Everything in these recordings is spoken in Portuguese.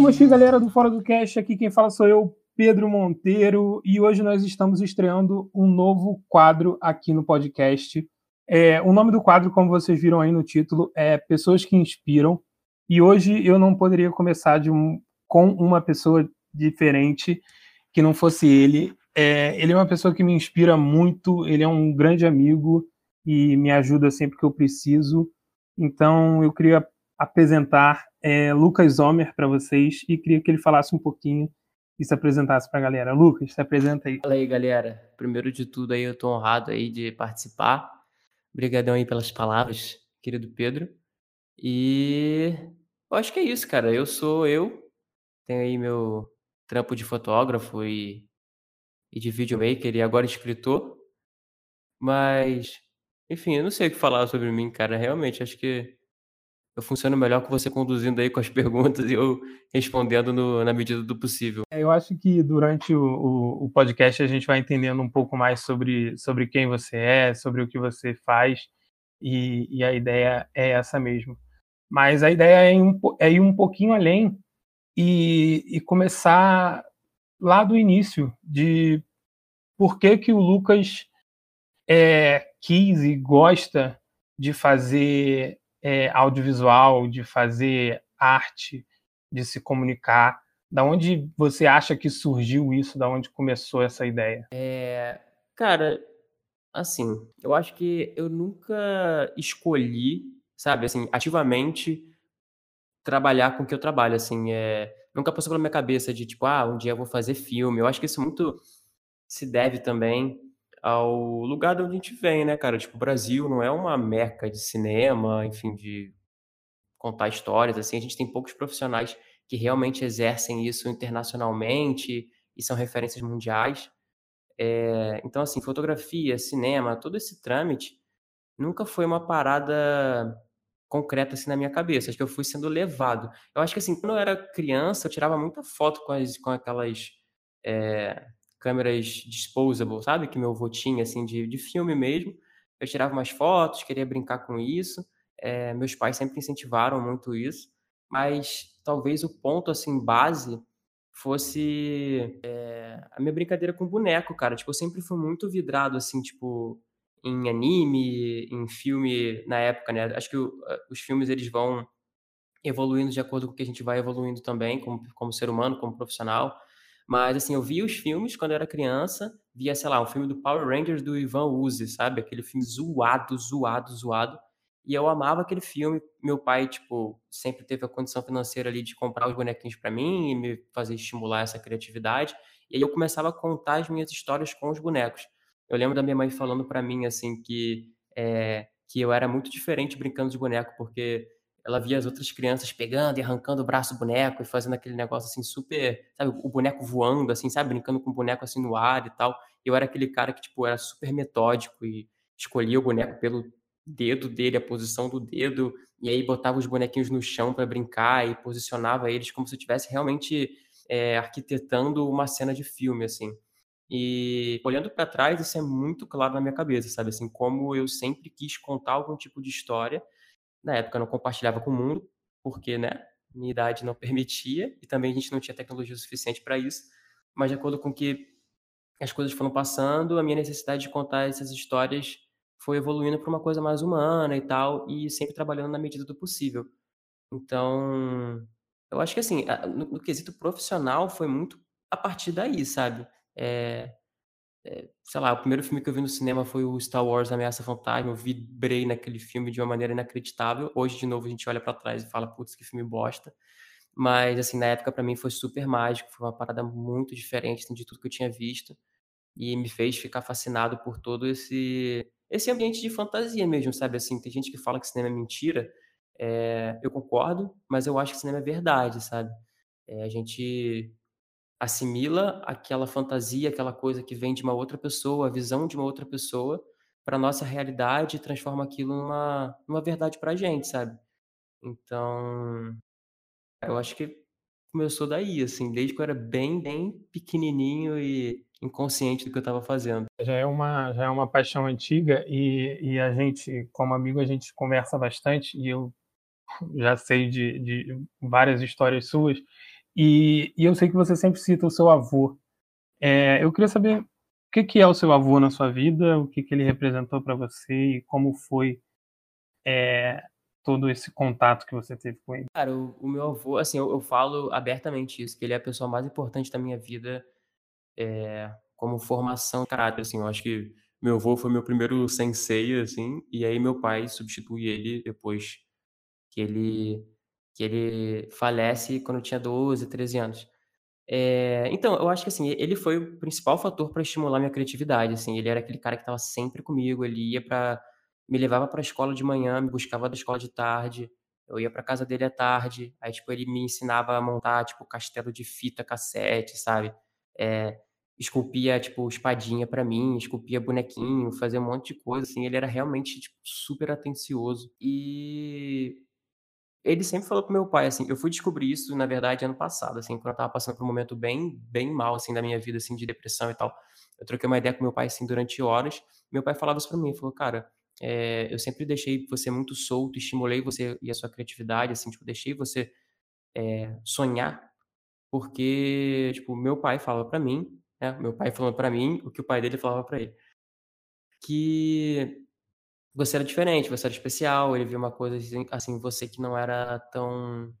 Moshi, galera do Fora do Cast, aqui quem fala sou eu, Pedro Monteiro, e hoje nós estamos estreando um novo quadro aqui no podcast. É, o nome do quadro, como vocês viram aí no título, é Pessoas que Inspiram, e hoje eu não poderia começar um, com uma pessoa diferente que não fosse ele. É, ele é uma pessoa que me inspira muito, ele é um grande amigo e me ajuda sempre que eu preciso. Então eu queria apresentar é, Lucas Zomer para vocês e queria que ele falasse um pouquinho e se apresentasse para a galera. Lucas, se apresenta aí. Fala aí, galera. Primeiro de tudo, aí eu estou honrado aí de participar. Obrigadão aí pelas palavras, querido Pedro. E eu acho que é isso, cara. Eu sou eu. Tenho aí meu trampo de fotógrafo e, e de videomaker e agora escritor. Mas, enfim, eu não sei o que falar sobre mim, cara. Realmente, acho que eu funciono melhor com você conduzindo aí com as perguntas e eu respondendo no, na medida do possível. É, eu acho que durante o, o, o, podcast a gente vai entendendo um pouco mais sobre, sobre quem você é, sobre o que você faz, e, e a ideia é essa mesmo. Mas a ideia é um, é ir um pouquinho além e, e começar lá do início, de por que, que o Lucas é, quis e gosta de fazer é, audiovisual, de fazer arte, de se comunicar? Da onde você acha que surgiu isso? Da onde começou essa ideia? É, cara, assim, eu acho que eu nunca escolhi, sabe, assim, ativamente trabalhar com o que eu trabalho, assim, é, nunca passou pela minha cabeça de tipo, ah, um dia eu vou fazer filme. Eu acho que isso muito se deve também ao lugar de onde a gente vem, né, cara? Tipo, o Brasil não é uma meca de cinema, enfim, de contar histórias, assim. A gente tem poucos profissionais que realmente exercem isso internacionalmente e são referências mundiais. É, então, assim, fotografia, cinema, todo esse trâmite nunca foi uma parada concreta assim na minha cabeça. Acho que eu fui sendo levado. Eu acho que assim, quando eu era criança, eu tirava muita foto com, as, com aquelas é, câmeras disposable, sabe? Que meu avô tinha, assim, de, de filme mesmo. Eu tirava umas fotos, queria brincar com isso. É, meus pais sempre incentivaram muito isso. Mas talvez o ponto, assim, base fosse é, a minha brincadeira com boneco, cara. Tipo, eu sempre fui muito vidrado, assim, tipo, em anime, em filme na época, né? Acho que o, os filmes, eles vão evoluindo de acordo com o que a gente vai evoluindo também, como, como ser humano, como profissional. Mas, assim, eu via os filmes quando eu era criança, via, sei lá, um filme do Power Rangers do Ivan Uzi, sabe? Aquele filme zoado, zoado, zoado. E eu amava aquele filme. Meu pai, tipo, sempre teve a condição financeira ali de comprar os bonequinhos para mim e me fazer estimular essa criatividade. E aí eu começava a contar as minhas histórias com os bonecos. Eu lembro da minha mãe falando para mim, assim, que, é, que eu era muito diferente brincando de boneco, porque ela via as outras crianças pegando e arrancando o braço do boneco e fazendo aquele negócio assim super, sabe, o boneco voando assim, sabe, brincando com o boneco assim no ar e tal. Eu era aquele cara que tipo era super metódico e escolhia o boneco pelo dedo dele, a posição do dedo, e aí botava os bonequinhos no chão para brincar e posicionava eles como se eu estivesse realmente é, arquitetando uma cena de filme assim. E olhando para trás, isso é muito claro na minha cabeça, sabe? Assim, como eu sempre quis contar algum tipo de história na época eu não compartilhava com o mundo, porque, né, minha idade não permitia e também a gente não tinha tecnologia suficiente para isso. Mas de acordo com que as coisas foram passando, a minha necessidade de contar essas histórias foi evoluindo para uma coisa mais humana e tal, e sempre trabalhando na medida do possível. Então, eu acho que assim, no, no quesito profissional foi muito a partir daí, sabe? É, sei lá, o primeiro filme que eu vi no cinema foi o Star Wars Ameaça Fantasma. Eu vibrei naquele filme de uma maneira inacreditável. Hoje, de novo, a gente olha para trás e fala, putz, que filme bosta. Mas, assim, na época, para mim, foi super mágico. Foi uma parada muito diferente de tudo que eu tinha visto. E me fez ficar fascinado por todo esse, esse ambiente de fantasia mesmo, sabe? Assim, tem gente que fala que cinema é mentira. É, eu concordo, mas eu acho que cinema é verdade, sabe? É, a gente assimila aquela fantasia, aquela coisa que vem de uma outra pessoa, a visão de uma outra pessoa, para nossa realidade e transforma aquilo numa, numa verdade para a gente, sabe? Então, eu acho que começou daí, assim, desde que eu era bem, bem pequenininho e inconsciente do que eu estava fazendo. Já é uma, já é uma paixão antiga e, e a gente, como amigo, a gente conversa bastante e eu já sei de, de várias histórias suas E, e eu sei que você sempre cita o seu avô. É, eu queria saber o que, que é o seu avô na sua vida, o que, que ele representou para você e como foi é, todo esse contato que você teve com ele. Cara, o, o meu avô, assim, eu, eu, falo abertamente isso, que ele é a pessoa mais importante da minha vida é, como formação de caráter, assim, eu acho que meu avô foi meu primeiro sensei, assim, e aí meu pai substitui ele depois que ele que ele falece quando tinha 12, 13 anos. É, então, eu acho que assim, ele foi o principal fator para estimular minha criatividade, assim, ele era aquele cara que estava sempre comigo, ele ia para me levava para a escola de manhã, me buscava da escola de tarde, eu ia para casa dele à tarde, aí tipo ele me ensinava a montar tipo castelo de fita cassete, sabe? É, esculpia, tipo, espadinha para mim, esculpia bonequinho, fazia um monte de coisa, assim, ele era realmente, tipo, super atencioso. E ele sempre falou pro meu pai, assim, eu fui descobrir isso, na verdade, ano passado, assim, quando eu tava passando por um momento bem, bem mal, assim, da minha vida, assim, de depressão e tal. Eu troquei uma ideia com meu pai, assim, durante horas. Meu pai falava isso pra mim, falou, cara, é, eu sempre deixei você muito solto, estimulei você e a sua criatividade, assim, tipo, deixei você é, sonhar, porque, tipo, meu pai falava para mim, né, meu pai falando para mim o que o pai dele falava para ele, que você era diferente, você era especial, ele viu uma coisa assim, assim, você que não era tão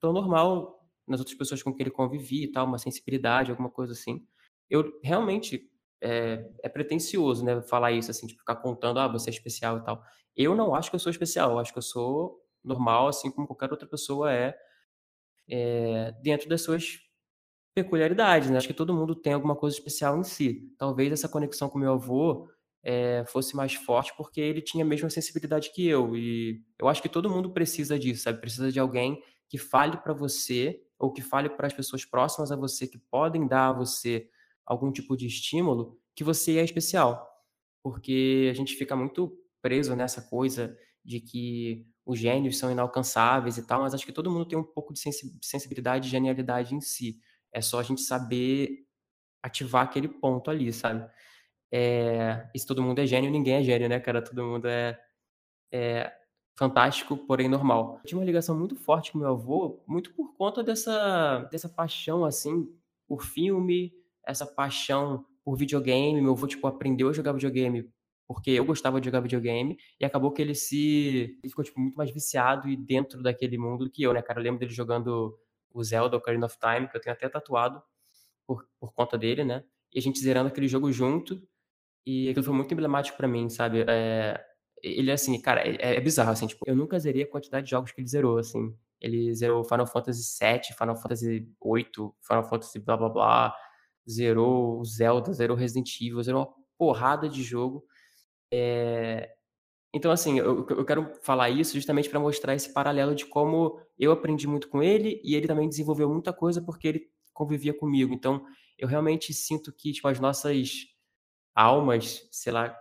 tão normal nas outras pessoas com que ele convivia e tal, uma sensibilidade, alguma coisa assim. Eu realmente é, é pretencioso, né, falar isso assim, tipo, ficar contando, ah, você é especial e tal. Eu não acho que eu sou especial, eu acho que eu sou normal, assim como qualquer outra pessoa é, é dentro das suas peculiaridades, né? Acho que todo mundo tem alguma coisa especial em si. Talvez essa conexão com meu avô é, fosse mais forte porque ele tinha a mesma sensibilidade que eu. E eu acho que todo mundo precisa disso, sabe? Precisa de alguém que fale para você ou que fale para as pessoas próximas a você que podem dar a você algum tipo de estímulo que você é especial. Porque a gente fica muito preso nessa coisa de que os gênios são inalcançáveis e tal, mas acho que todo mundo tem um pouco de sensibilidade e genialidade em si. É só a gente saber ativar aquele ponto ali, sabe? É, se todo mundo é gênio, ninguém é gênio, né, cara? Todo mundo é, é fantástico, porém normal. Eu tinha uma ligação muito forte com meu avô, muito por conta dessa, dessa paixão, assim, por filme, essa paixão por videogame. Meu avô, tipo, aprendeu a jogar videogame porque eu gostava de jogar videogame e acabou que ele se... Ele ficou, tipo, muito mais viciado e dentro daquele mundo do que eu, né, cara? Eu lembro dele jogando o Zelda Ocarina of Time, que eu tenho até tatuado por, por conta dele, né? E a gente zerando aquele jogo junto. E aquilo foi muito emblemático para mim, sabe? É, ele, assim, cara, é, é, bizarro, assim, tipo, eu nunca zerei a quantidade de jogos que ele zerou, assim. Ele zerou Final Fantasy VII, Final Fantasy VIII, Final Fantasy blá blá blá, zerou Zelda, zerou Resident Evil, zerou uma porrada de jogo. É, então, assim, eu, eu quero falar isso justamente para mostrar esse paralelo de como eu aprendi muito com ele e ele também desenvolveu muita coisa porque ele convivia comigo. Então, eu realmente sinto que, tipo, as nossas almas, sei lá,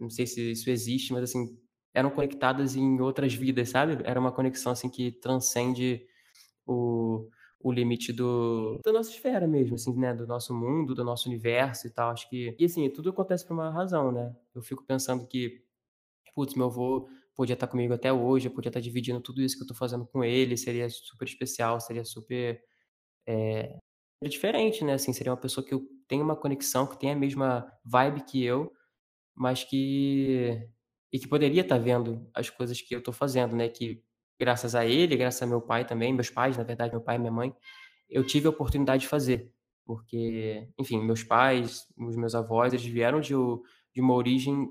não sei se isso existe, mas, assim, eram conectadas em outras vidas, sabe? Era uma conexão, assim, que transcende o, o limite do, da nossa esfera mesmo, assim, né? Do nosso mundo, do nosso universo e tal. Acho que... E, assim, tudo acontece por uma razão, né? Eu fico pensando que putz, meu avô podia estar comigo até hoje, eu podia estar dividindo tudo isso que eu estou fazendo com ele, seria super especial, seria super é, diferente, né? Assim, seria uma pessoa que eu tenho uma conexão, que tem a mesma vibe que eu, mas que e que poderia estar vendo as coisas que eu estou fazendo, né? Que graças a ele, graças a meu pai também, meus pais, na verdade, meu pai e minha mãe, eu tive a oportunidade de fazer, porque, enfim, meus pais, os meus avós, eles vieram de, de uma origem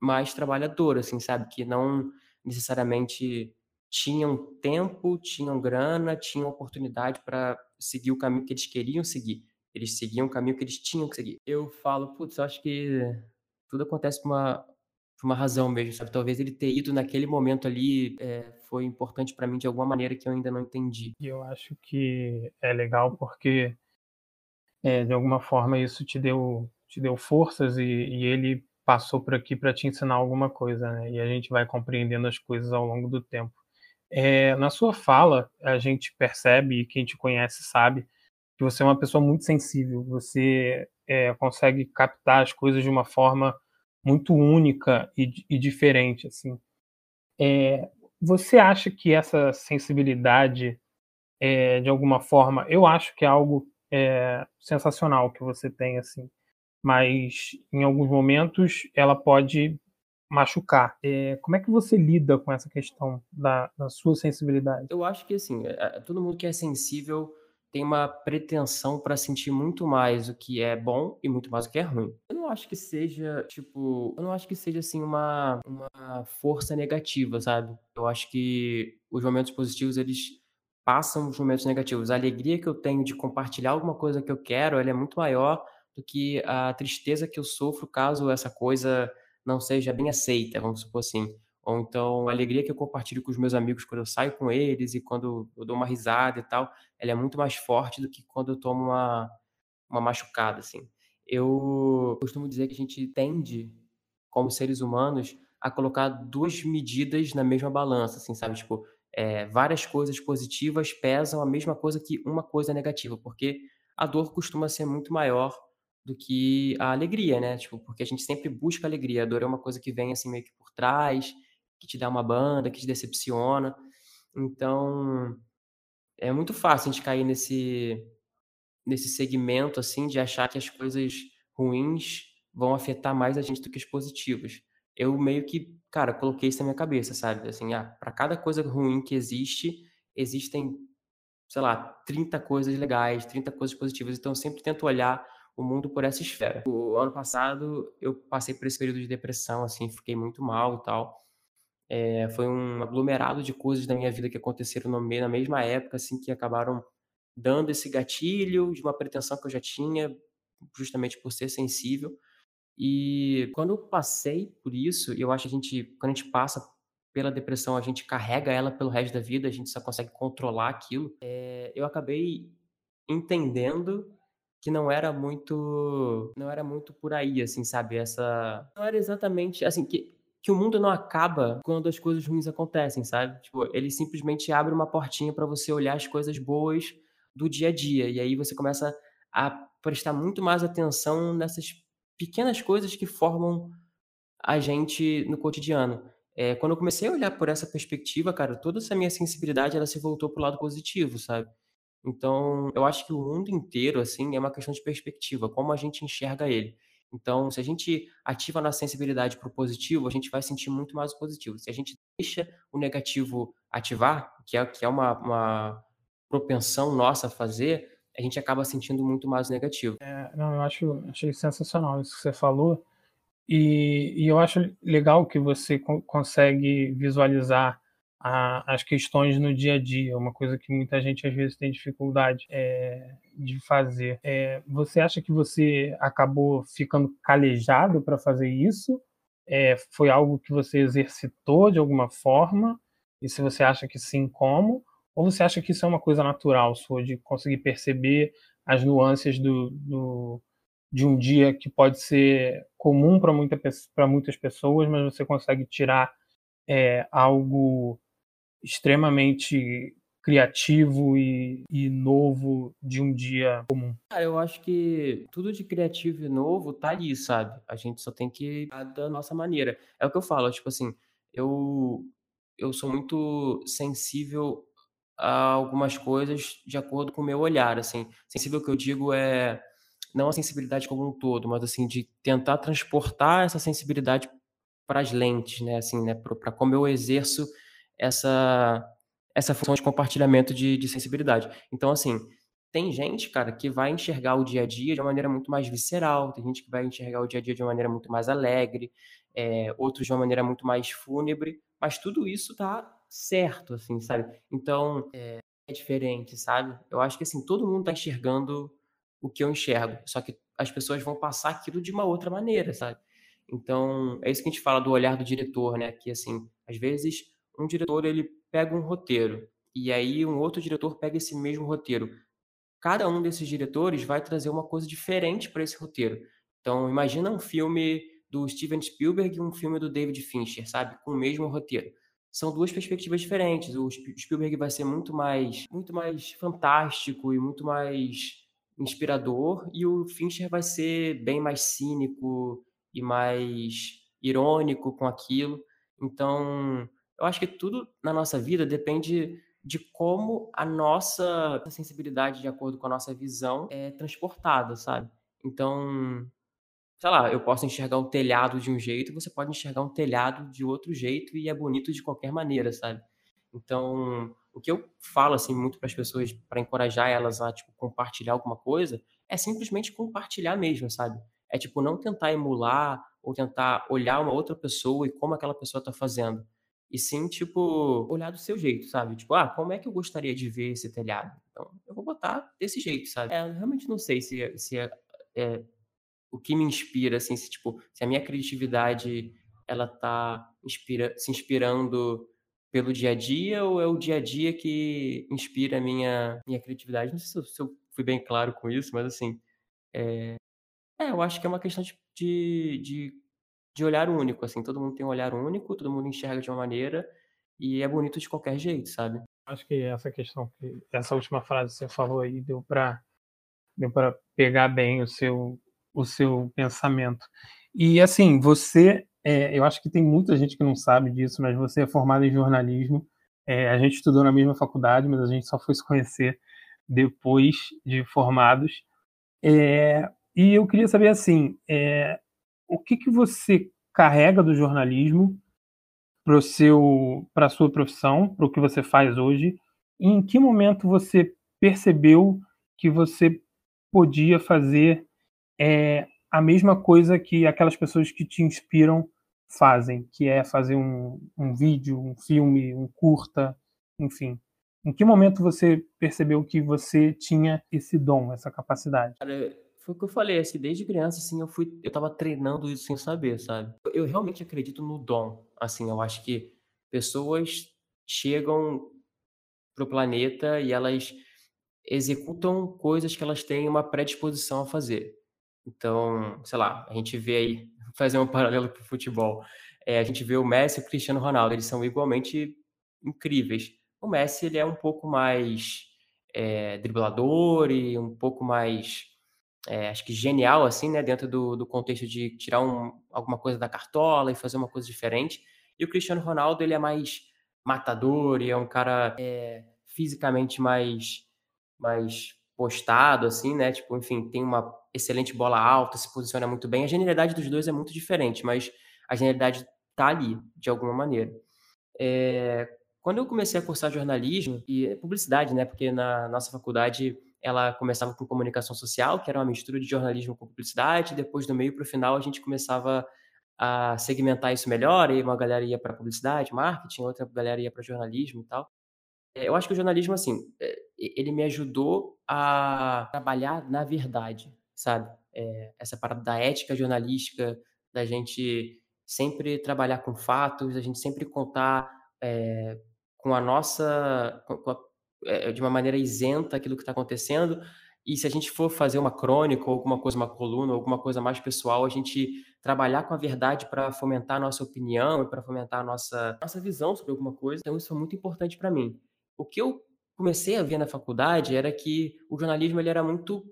mais trabalhadora, assim, sabe? Que não necessariamente tinham tempo, tinham grana, tinham oportunidade para seguir o caminho que eles queriam seguir. Eles seguiam o caminho que eles tinham que seguir. Eu falo, putz, eu acho que tudo acontece por uma, por uma razão mesmo, sabe? Talvez ele ter ido naquele momento ali é, foi importante para mim de alguma maneira que eu ainda não entendi. E eu acho que é legal porque, é, de alguma forma, isso te deu, te deu forças e, e ele passou por aqui para te ensinar alguma coisa, né? E a gente vai compreendendo as coisas ao longo do tempo. É, na sua fala, a gente percebe, e quem te conhece sabe, que você é uma pessoa muito sensível. Você é, consegue captar as coisas de uma forma muito única e, e diferente, assim. É, você acha que essa sensibilidade é, de alguma forma. Eu acho que é algo é, sensacional que você tem, assim. Mas em alguns momentos ela pode machucar. É, como é que você lida com essa questão da, da sua sensibilidade? Eu acho que, assim, é, todo mundo que é sensível tem uma pretensão para sentir muito mais o que é bom e muito mais o que é ruim. Eu não acho que seja, tipo, eu não acho que seja assim uma, uma força negativa, sabe? Eu acho que os momentos positivos eles passam os momentos negativos. A alegria que eu tenho de compartilhar alguma coisa que eu quero, ela é muito maior do que a tristeza que eu sofro caso essa coisa não seja bem aceita, vamos supor assim. Ou então a alegria que eu compartilho com os meus amigos quando eu saio com eles e quando eu dou uma risada e tal, ela é muito mais forte do que quando eu tomo uma, uma machucada, assim. Eu costumo dizer que a gente tende, como seres humanos, a colocar duas medidas na mesma balança, assim, sabe? Tipo, é, várias coisas positivas pesam a mesma coisa que uma coisa negativa, porque a dor costuma ser muito maior do que a alegria, né? Tipo, porque a gente sempre busca alegria. A dor é uma coisa que vem assim meio que por trás, que te dá uma banda, que te decepciona. Então, é muito fácil a gente cair nesse nesse segmento assim de achar que as coisas ruins vão afetar mais a gente do que as positivas eu meio que, cara, coloquei isso na minha cabeça, sabe? Assim, ah, para cada coisa ruim que existe, existem, sei lá, 30 coisas legais, 30 coisas positivas. Então eu sempre tento olhar o mundo por essa esfera. O ano passado eu passei por esse período de depressão, assim, fiquei muito mal e tal. É, foi um aglomerado de coisas da minha vida que aconteceram no, na mesma época, assim, que acabaram dando esse gatilho de uma pretensão que eu já tinha, justamente por ser sensível. E quando eu passei por isso, eu acho que a gente, quando a gente passa pela depressão, a gente carrega ela pelo resto da vida, a gente só consegue controlar aquilo. É, eu acabei entendendo que não era muito, não era muito por aí, assim, sabe? Essa, não era exatamente, assim, que que o mundo não acaba quando as coisas ruins acontecem, sabe? Tipo, ele simplesmente abre uma portinha para você olhar as coisas boas do dia a dia e aí você começa a prestar muito mais atenção nessas pequenas coisas que formam a gente no cotidiano. É, quando eu comecei a olhar por essa perspectiva, cara, toda essa minha sensibilidade ela se voltou pro lado positivo, sabe? Então, eu acho que o mundo inteiro, assim, é uma questão de perspectiva, como a gente enxerga ele. Então, se a gente ativa a nossa sensibilidade para o positivo, a gente vai sentir muito mais o positivo. Se a gente deixa o negativo ativar, que é, que é uma, uma propensão nossa a fazer, a gente acaba sentindo muito mais negativo. É, não, eu acho, achei sensacional isso que você falou. E, e eu acho legal que você co consegue visualizar a, as questões no dia a dia, uma coisa que muita gente às vezes tem dificuldade é, de fazer. É, você acha que você acabou ficando calejado para fazer isso? É, foi algo que você exercitou de alguma forma? E se você acha que sim, como? Ou você acha que isso é uma coisa natural sua, de conseguir perceber as nuances do, do de um dia que pode ser comum para muita, muitas pessoas, mas você consegue tirar é, algo extremamente criativo e, e, novo de um dia comum? Eu acho que tudo de criativo e novo tá ali, sabe? A gente só tem que ir da nossa maneira. É o que eu falo, tipo assim, eu eu sou muito sensível a algumas coisas de acordo com o meu olhar, assim. Sensível que eu digo é não a sensibilidade como um todo, mas assim de tentar transportar essa sensibilidade para as lentes, né, assim, né, para como eu exerço essa essa função de compartilhamento de, de sensibilidade. Então, assim, tem gente, cara, que vai enxergar o dia a dia de uma maneira muito mais visceral, tem gente que vai enxergar o dia a dia de uma maneira muito mais alegre, é, outros de uma maneira muito mais fúnebre, mas tudo isso tá certo, assim, sabe? Então, é, é diferente, sabe? Eu acho que, assim, todo mundo tá enxergando o que eu enxergo, só que as pessoas vão passar aquilo de uma outra maneira, sabe? Então, é isso que a gente fala do olhar do diretor, né? Que, assim, às vezes, um diretor, ele pega um roteiro, e aí um outro diretor pega esse mesmo roteiro. Cada um desses diretores vai trazer uma coisa diferente para esse roteiro. Então, imagina um filme do Steven Spielberg e um filme do David Fincher, sabe? Com o mesmo roteiro são duas perspectivas diferentes. O Spielberg vai ser muito mais, muito mais fantástico e muito mais inspirador, e o Fincher vai ser bem mais cínico e mais irônico com aquilo. Então, eu acho que tudo na nossa vida depende de como a nossa sensibilidade, de acordo com a nossa visão, é transportada, sabe? Então, sei lá, eu posso enxergar um telhado de um jeito, você pode enxergar um telhado de outro jeito e é bonito de qualquer maneira, sabe? Então, o que eu falo assim muito para as pessoas para encorajar elas a tipo compartilhar alguma coisa é simplesmente compartilhar mesmo, sabe? É tipo não tentar emular ou tentar olhar uma outra pessoa e como aquela pessoa está fazendo. E sim, tipo, olhar do seu jeito, sabe? Tipo, ah, como é que eu gostaria de ver esse telhado? Então, eu vou botar desse jeito, sabe? É, eu realmente não sei se, é, se é, é, o que me inspira, assim, se, tipo, se a minha criatividade, ela tá inspira, se inspirando pelo dia a dia ou é o dia a dia que inspira a minha, minha criatividade? Não sei se eu, se eu fui bem claro com isso, mas, assim, é, é eu acho que é uma questão de, de, de de olhar único, assim, todo mundo tem um olhar único, todo mundo enxerga de uma maneira e é bonito de qualquer jeito, sabe? Acho que essa questão, essa última frase que você falou aí deu para deu para pegar bem o seu o seu pensamento. E assim, você, é, eu acho que tem muita gente que não sabe disso, mas você é formado em jornalismo. É, a gente estudou na mesma faculdade, mas a gente só foi se conhecer depois de formados. É, e eu queria saber assim, é, o que, que você carrega do jornalismo para seu para sua profissão, para o que você faz hoje? E em que momento você percebeu que você podia fazer é, a mesma coisa que aquelas pessoas que te inspiram fazem, que é fazer um, um vídeo, um filme, um curta, enfim. Em que momento você percebeu que você tinha esse dom, essa capacidade? Cara, foi o que eu falei, assim, desde criança, assim, eu fui, eu tava treinando isso sem saber, sabe? Eu realmente acredito no dom, assim, eu acho que pessoas chegam pro planeta e elas executam coisas que elas têm uma predisposição a fazer. Então, sei lá, a gente vê aí, fazer um paralelo com o futebol, é, a gente vê o Messi e o Cristiano Ronaldo, eles são igualmente incríveis. O Messi, ele é um pouco mais é, driblador e um pouco mais é, acho que genial, assim, né? Dentro do, do contexto de tirar um, alguma coisa da cartola e fazer uma coisa diferente. E o Cristiano Ronaldo, ele é mais matador e é um cara é, fisicamente mais, mais postado, assim, né? Tipo, enfim, tem uma excelente bola alta, se posiciona muito bem. A genialidade dos dois é muito diferente, mas a genialidade tá ali, de alguma maneira. É, quando eu comecei a cursar jornalismo e publicidade, né? Porque na nossa faculdade ela começava com comunicação social, que era uma mistura de jornalismo com publicidade, depois do meio para o final a gente começava a segmentar isso melhor, e uma galera ia para publicidade, marketing, outra galera ia para jornalismo e tal. É, eu acho que o jornalismo, assim, é, ele me ajudou a trabalhar na verdade, sabe? É, essa parada da ética jornalística, da gente sempre trabalhar com fatos, a gente sempre contar é, com a nossa, com a, é, de uma maneira isenta aquilo que está acontecendo. E se a gente for fazer uma crônica ou alguma coisa, uma coluna, alguma coisa mais pessoal, a gente trabalhar com a verdade para fomentar a nossa opinião e para fomentar a nossa, nossa visão sobre alguma coisa. Então, isso é muito importante para mim. O que eu comecei a ver na faculdade era que o jornalismo ele era muito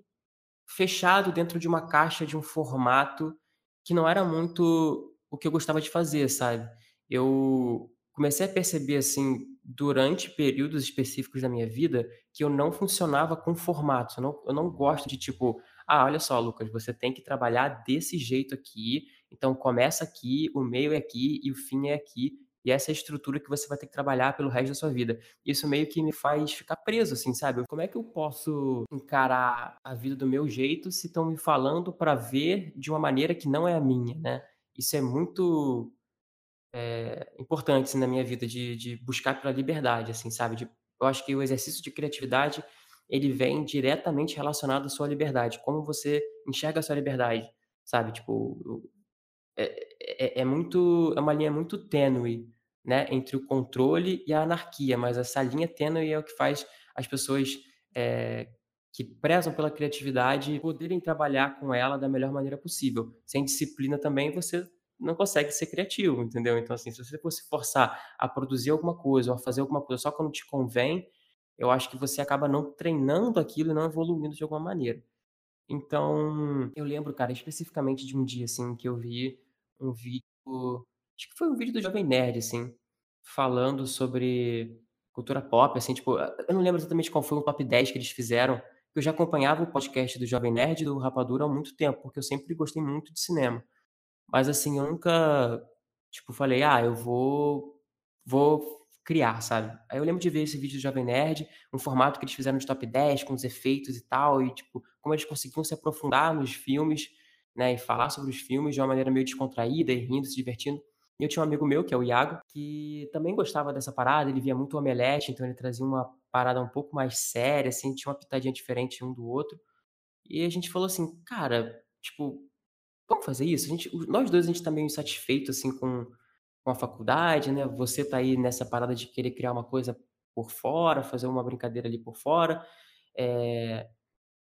fechado dentro de uma caixa, de um formato que não era muito o que eu gostava de fazer, sabe? Eu comecei a perceber, assim, durante períodos específicos da minha vida que eu não funcionava com formatos. Eu não, eu não gosto de tipo, ah, olha só, Lucas, você tem que trabalhar desse jeito aqui. Então começa aqui, o meio é aqui e o fim é aqui. E essa é a estrutura que você vai ter que trabalhar pelo resto da sua vida. Isso meio que me faz ficar preso, assim, sabe? Como é que eu posso encarar a vida do meu jeito se estão me falando para ver de uma maneira que não é a minha, né? Isso é muito é, importantes na minha vida de, de buscar pela liberdade, assim, sabe? De, eu acho que o exercício de criatividade ele vem diretamente relacionado à sua liberdade, como você enxerga a sua liberdade, sabe? Tipo, é, é, é muito, é uma linha muito tênue, né, entre o controle e a anarquia, mas essa linha tênue é o que faz as pessoas é, que prezam pela criatividade poderem trabalhar com ela da melhor maneira possível. Sem disciplina também você não consegue ser criativo, entendeu? Então, assim, se você fosse forçar a produzir alguma coisa ou a fazer alguma coisa só quando te convém, eu acho que você acaba não treinando aquilo e não evoluindo de alguma maneira. Então, eu lembro, cara, especificamente de um dia, assim, que eu vi um vídeo, acho que foi um vídeo do Jovem Nerd, assim, falando sobre cultura pop, assim, tipo, eu não lembro exatamente qual foi o top 10 que eles fizeram, eu já acompanhava o podcast do Jovem Nerd do Rapadura há muito tempo, porque eu sempre gostei muito de cinema. Mas assim, eu nunca, tipo, falei, ah, eu vou, vou criar, sabe? Aí eu lembro de ver esse vídeo do Jovem Nerd, um formato que eles fizeram de top 10, com os efeitos e tal, e tipo, como eles conseguiam se aprofundar nos filmes, né, e falar sobre os filmes de uma maneira meio descontraída e rindo, se divertindo. E eu tinha um amigo meu, que é o Iago, que também gostava dessa parada, ele via muito Omelete, então ele trazia uma parada um pouco mais séria, assim, tinha uma pitadinha diferente um do outro. E a gente falou assim, cara, tipo, vamos fazer isso? A gente, nós dois, a gente tá meio insatisfeito, assim, com, com a faculdade, né? Você tá aí nessa parada de querer criar uma coisa por fora, fazer uma brincadeira ali por fora. É,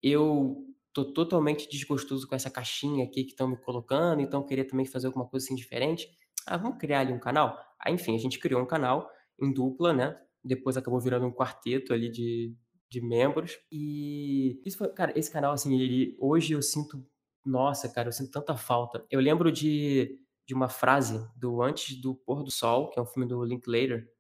eu tô totalmente desgostoso com essa caixinha aqui que estão me colocando, então queria também fazer alguma coisa assim diferente. Ah, vamos criar ali um canal? Aí, enfim, a gente criou um canal em dupla, né? Depois acabou virando um quarteto ali de, de membros. E isso foi, cara, esse canal, assim, ele, hoje eu sinto nossa, cara, eu sinto tanta falta. Eu lembro de, de uma frase do Antes do Pôr do Sol, que é um filme do Linklater.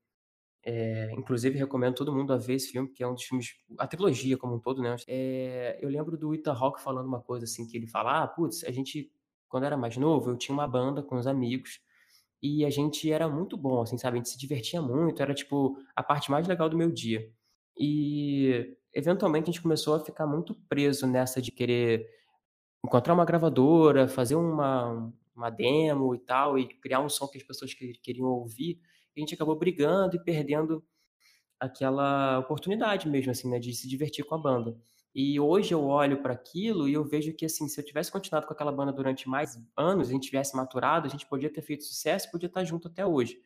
É, inclusive, recomendo todo mundo a ver esse filme, que é um dos filmes, a trilogia como um todo, né? É, eu lembro do Ethan Hawke falando uma coisa assim, que ele fala, ah, putz, a gente, quando era mais novo, eu tinha uma banda com os amigos, e a gente era muito bom, assim, sabe? A gente se divertia muito, era, tipo, a parte mais legal do meu dia. E, eventualmente, a gente começou a ficar muito preso nessa de querer encontrar uma gravadora, fazer uma, uma demo e tal, e criar um som que as pessoas queriam ouvir, a gente acabou brigando e perdendo aquela oportunidade mesmo, assim, né, de se divertir com a banda. E hoje eu olho para aquilo e eu vejo que, assim, se eu tivesse continuado com aquela banda durante mais anos, a gente tivesse maturado, a gente podia ter feito sucesso, podia estar junto até hoje.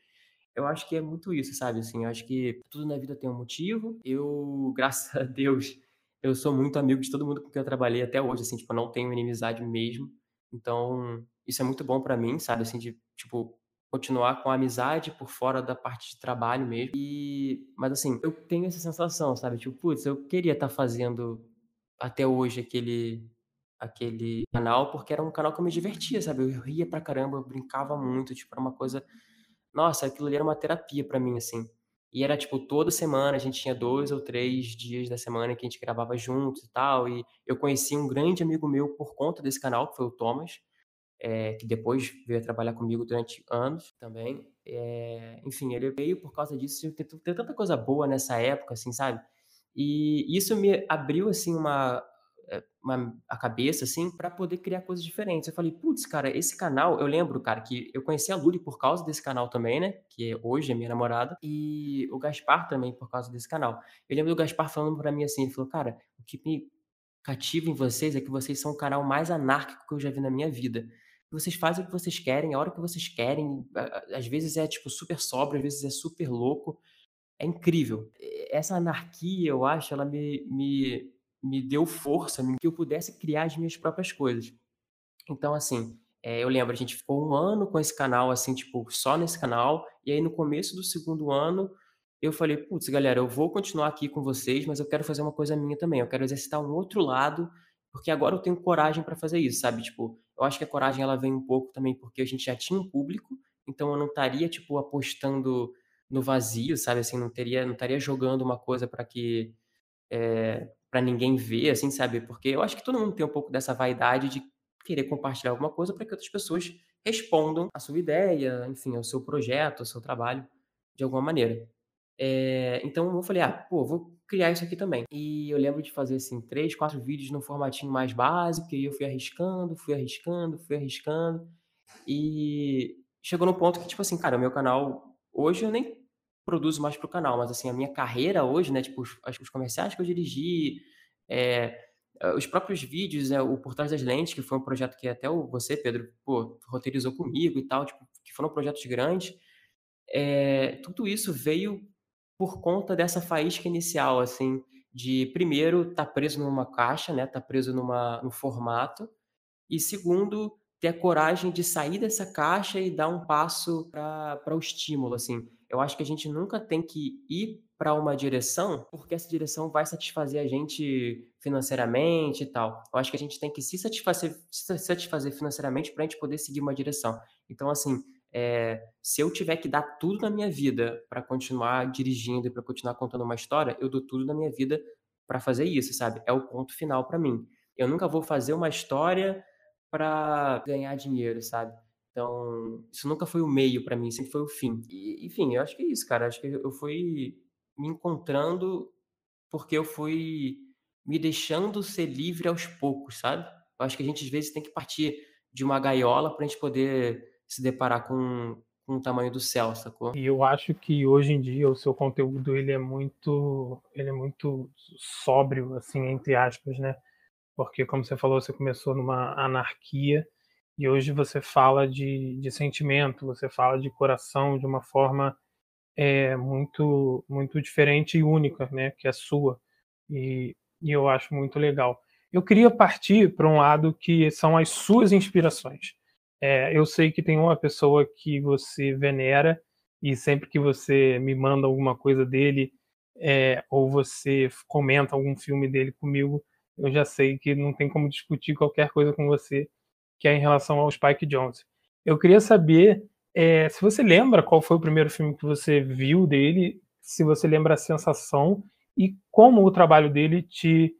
Eu acho que é muito isso, sabe? Assim, eu acho que tudo na vida tem um motivo. Eu, graças a Deus, eu sou muito amigo de todo mundo com quem eu trabalhei até hoje, assim, tipo, não tenho inimizade mesmo. Então, isso é muito bom para mim, sabe, assim, de, tipo, continuar com a amizade por fora da parte de trabalho mesmo. E, mas assim, eu tenho essa sensação, sabe, tipo, putz, eu queria estar tá fazendo até hoje aquele aquele canal, porque era um canal que eu me divertia, sabe? Eu ria pra caramba, eu brincava muito, tipo, era uma coisa nossa, aquilo ali era uma terapia para mim, assim. E era, tipo, toda semana a gente tinha dois ou três dias da semana que a gente gravava juntos e tal. E eu conheci um grande amigo meu por conta desse canal, que foi o Thomas, é, que depois veio trabalhar comigo durante anos também. É, enfim, ele veio por causa disso. Ter, ter tanta coisa boa nessa época, assim, sabe? E isso me abriu, assim, uma, uma, a cabeça, assim, para poder criar coisas diferentes. Eu falei, putz, cara, esse canal, eu lembro, cara, que eu conheci a Luli por causa desse canal também, né? Que hoje é minha namorada, e o Gaspar também por causa desse canal. Eu lembro do Gaspar falando para mim assim, ele falou, cara, o que me cativa em vocês é que vocês são o canal mais anárquico que eu já vi na minha vida. Vocês fazem o que vocês querem, a hora que vocês querem, às vezes é tipo super sóbrio, às vezes é super louco. É incrível. Essa anarquia, eu acho, ela me, me me deu força, que eu pudesse criar as minhas próprias coisas. Então, assim, é, eu lembro, a gente ficou um ano com esse canal, assim, tipo, só nesse canal, e aí no começo do segundo ano, eu falei, putz, galera, eu vou continuar aqui com vocês, mas eu quero fazer uma coisa minha também, eu quero exercitar um outro lado, porque agora eu tenho coragem para fazer isso, sabe? Tipo, eu acho que a coragem ela vem um pouco também porque a gente já tinha um público, então eu não estaria tipo apostando no vazio, sabe? Assim, não teria, não estaria jogando uma coisa para que é, para ninguém ver, assim, sabe? Porque eu acho que todo mundo tem um pouco dessa vaidade de querer compartilhar alguma coisa para que outras pessoas respondam a sua ideia, enfim, ao seu projeto, ao seu trabalho, de alguma maneira. É, então eu falei, ah, pô, vou criar isso aqui também. E eu lembro de fazer, assim, três, quatro vídeos no formatinho mais básico, e eu fui arriscando, fui arriscando, fui arriscando. E chegou no ponto que, tipo assim, cara, o meu canal, hoje eu nem produzo mais para o canal, mas assim, a minha carreira hoje, né, tipo, os, os comerciais que eu dirigi, é, os próprios vídeos, né, o Por Trás das Lentes, que foi um projeto que até o, você, Pedro, pô, roteirizou comigo e tal, tipo, que foram projetos grandes, é, tudo isso veio por conta dessa faísca inicial, assim, de primeiro estar tá preso numa caixa, né, tá preso numa, num formato, e segundo ter a coragem de sair dessa caixa e dar um passo para o estímulo, assim. Eu acho que a gente nunca tem que ir para uma direção porque essa direção vai satisfazer a gente financeiramente e tal. Eu acho que a gente tem que se satisfazer, se satisfazer financeiramente para a gente poder seguir uma direção. Então, assim, é, se eu tiver que dar tudo na minha vida para continuar dirigindo e para continuar contando uma história, eu dou tudo na minha vida para fazer isso, sabe? É o ponto final para mim. Eu nunca vou fazer uma história para ganhar dinheiro, sabe? Então, isso nunca foi o meio para mim, sempre foi o fim. E, enfim, eu acho que é isso, cara. Acho que eu fui me encontrando porque eu fui me deixando ser livre aos poucos, sabe? Eu acho que a gente às vezes tem que partir de uma gaiola para a gente poder se deparar com, com o tamanho do céu, sacou? E eu acho que hoje em dia o seu conteúdo ele é muito, ele é muito sóbrio, assim, entre aspas, né? Porque como você falou, você começou numa anarquia e hoje você fala de, de sentimento, você fala de coração de uma forma é, muito, muito diferente e única, né? Que é sua. E, e eu acho muito legal. Eu queria partir para um lado que são as suas inspirações. É, eu sei que tem uma pessoa que você venera e sempre que você me manda alguma coisa dele é, ou você comenta algum filme dele comigo, eu já sei que não tem como discutir qualquer coisa com você que é em relação ao Spike Jonze. Eu queria saber é, se você lembra qual foi o primeiro filme que você viu dele, se você lembra a sensação e como o trabalho dele te,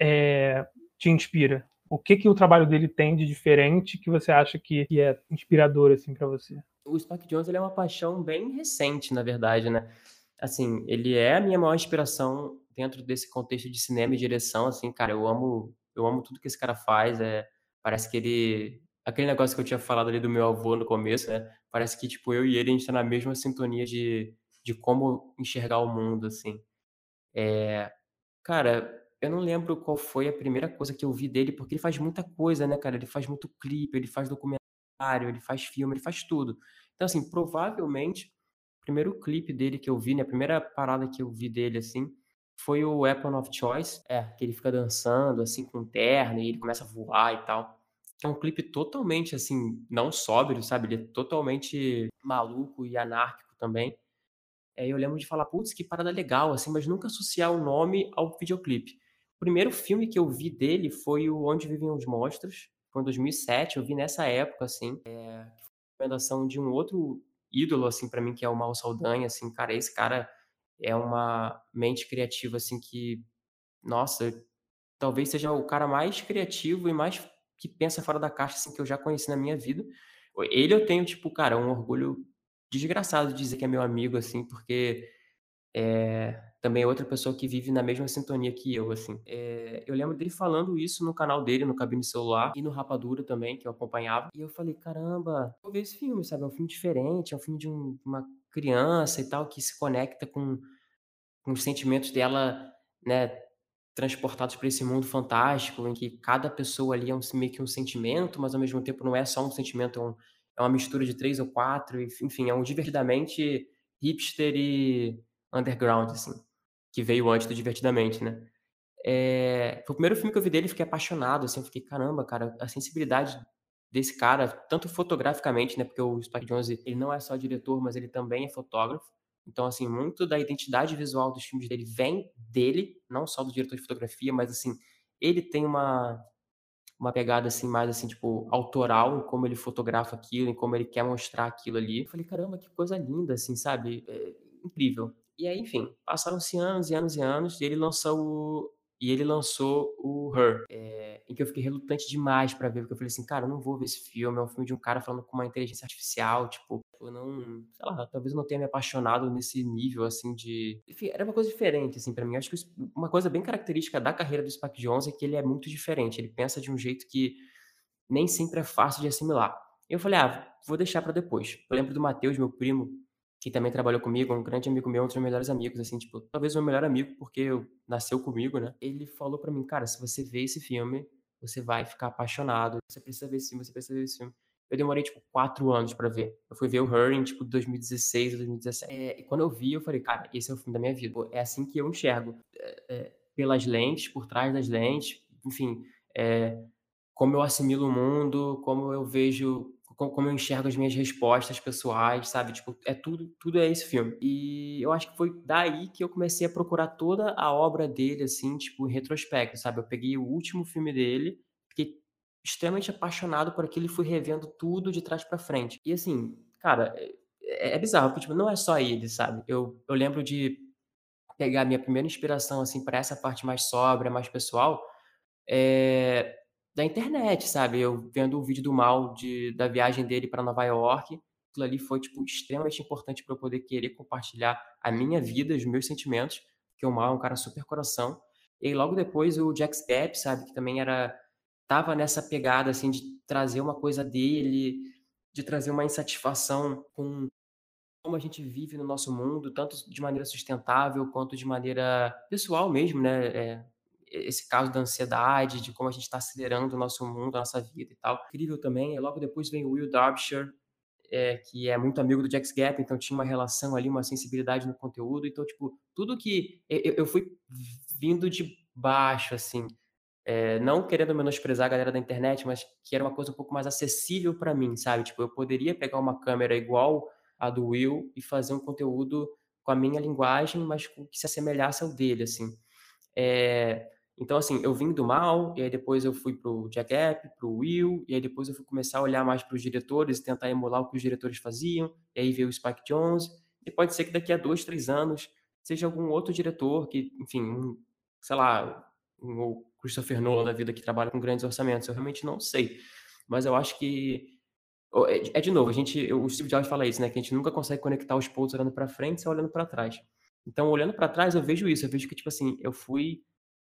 é, te inspira o que que o trabalho dele tem de diferente que você acha que, é inspirador assim para você? O Spike Jonze é uma paixão bem recente, na verdade, né? Assim, ele é a minha maior inspiração dentro desse contexto de cinema e direção, assim, cara, eu amo, eu amo tudo que esse cara faz, é, parece que ele aquele negócio que eu tinha falado ali do meu avô no começo, né? Parece que tipo eu e ele a gente tá na mesma sintonia de de como enxergar o mundo, assim. É, cara, eu não lembro qual foi a primeira coisa que eu vi dele, porque ele faz muita coisa, né, cara? Ele faz muito clipe, ele faz documentário, ele faz filme, ele faz tudo. Então, assim, provavelmente, o primeiro clipe dele que eu vi, né, a primeira parada que eu vi dele, assim, foi o Weapon of Choice, é, que ele fica dançando, assim, com um terno, e ele começa a voar e tal. É um clipe totalmente, assim, não sóbrio, sabe? Ele é totalmente maluco e anárquico também. É, eu lembro de falar, putz, que parada legal, assim, mas nunca associar o nome ao videoclipe. O primeiro filme que eu vi dele foi o Onde Vivem os Monstros. Foi em 2007, eu vi nessa época, assim. É, recomendação de um outro ídolo, assim, para mim, que é o Mal Saldanha, assim. Cara, esse cara é uma mente criativa, assim, que... Nossa, talvez seja o cara mais criativo e mais que pensa fora da caixa, assim, que eu já conheci na minha vida. Ele eu tenho, tipo, cara, um orgulho desgraçado de dizer que é meu amigo, assim, porque é, também é outra pessoa que vive na mesma sintonia que eu, assim. É, eu lembro dele falando isso no canal dele, no Cabine Celular, e no Rapadura também, que eu acompanhava. E eu falei, caramba, vou ver esse filme, sabe? É um filme diferente, é um filme de um, uma criança e tal, que se conecta com, com os sentimentos dela, né? Transportados para esse mundo fantástico, em que cada pessoa ali é um, meio que um sentimento, mas ao mesmo tempo não é só um sentimento, é, um, é uma mistura de três ou quatro, enfim, é um divertidamente hipster e underground, assim que veio antes do Divertidamente, né? É, foi o primeiro filme que eu vi dele e fiquei apaixonado, assim, fiquei, caramba, cara, a sensibilidade desse cara, tanto fotograficamente, né, porque o Spike Jonze, ele não é só diretor, mas ele também é fotógrafo, então, assim, muito da identidade visual dos filmes dele vem dele, não só do diretor de fotografia, mas, assim, ele tem uma, uma pegada, assim, mais, assim, tipo, autoral em como ele fotografa aquilo, em como ele quer mostrar aquilo ali. Eu falei, caramba, que coisa linda, assim, sabe? É incrível. E aí, enfim, passaram-se anos e anos e anos, e ele lançou o, e ele lançou o Her, é, em que eu fiquei relutante demais para ver, porque eu falei assim, cara, eu não vou ver esse filme, é um filme de um cara falando com uma inteligência artificial, tipo, eu não, sei lá, talvez eu não tenha me apaixonado nesse nível, assim, de... Enfim, era uma coisa diferente, assim, para mim. Acho que uma coisa bem característica da carreira do Spike Jonze é que ele é muito diferente, ele pensa de um jeito que nem sempre é fácil de assimilar. Eu falei, ah, vou deixar para depois. Eu lembro do Matheus, meu primo, que também trabalhou comigo, um grande amigo meu, um dos meus melhores amigos, assim, tipo, talvez o meu melhor amigo, porque nasceu comigo, né? Ele falou para mim, cara, se você ver esse filme, você vai ficar apaixonado, você precisa ver esse filme, você precisa ver esse filme. Eu demorei, tipo, quatro anos para ver. Eu fui ver o Her em, tipo, 2016 ou 2017. É, e quando eu vi, eu falei, cara, esse é o filme da minha vida. Pô, é assim que eu enxergo. É, é, pelas lentes, por trás das lentes, enfim, é, como eu assimilo o mundo, como eu vejo como eu enxergo as minhas respostas pessoais, sabe? Tipo, é tudo, tudo é esse filme. E eu acho que foi daí que eu comecei a procurar toda a obra dele, assim, tipo, em retrospecto, sabe? Eu peguei o último filme dele, fiquei extremamente apaixonado por aquilo e fui revendo tudo de trás para frente. E assim, cara, é, é bizarro, porque, tipo, não é só ele, sabe? Eu, eu lembro de pegar minha primeira inspiração, assim, para essa parte mais sóbria, mais pessoal, é, da internet, sabe? Eu vendo o vídeo do Mal de, da viagem dele para Nova York, aquilo ali foi, tipo, extremamente importante para eu poder querer compartilhar a minha vida, os meus sentimentos, porque o Mal é um cara super coração. E logo depois o Jack Step, sabe? Que também era tava nessa pegada, assim, de trazer uma coisa dele, de trazer uma insatisfação com como a gente vive no nosso mundo, tanto de maneira sustentável quanto de maneira pessoal mesmo, né? É, esse caso da ansiedade, de como a gente está acelerando o nosso mundo, a nossa vida e tal. Incrível também. E logo depois vem o Will Derbyshire, é, que é muito amigo do Jax Gap, então tinha uma relação ali, uma sensibilidade no conteúdo. Então, tipo, tudo que eu, eu fui vindo de baixo, assim, é, não querendo menosprezar a galera da internet, mas que era uma coisa um pouco mais acessível para mim, sabe? Tipo, eu poderia pegar uma câmera igual a do Will e fazer um conteúdo com a minha linguagem, mas que se assemelhasse ao dele, assim. É, então, assim, eu vim do mal, e aí depois eu fui pro Jack App, pro Will, e aí depois eu fui começar a olhar mais para os diretores, tentar emular o que os diretores faziam, e aí veio o Spike Jones, e pode ser que daqui a dois, três anos seja algum outro diretor que, enfim, um, sei lá, um, Christopher Nolan da vida que trabalha com grandes orçamentos. Eu realmente não sei. Mas eu acho que. É, é de novo, a gente, o Steve Jobs fala isso, né? Que a gente nunca consegue conectar os pontos olhando para frente só olhando para trás. Então, olhando para trás, eu vejo isso. Eu vejo que, tipo assim, eu fui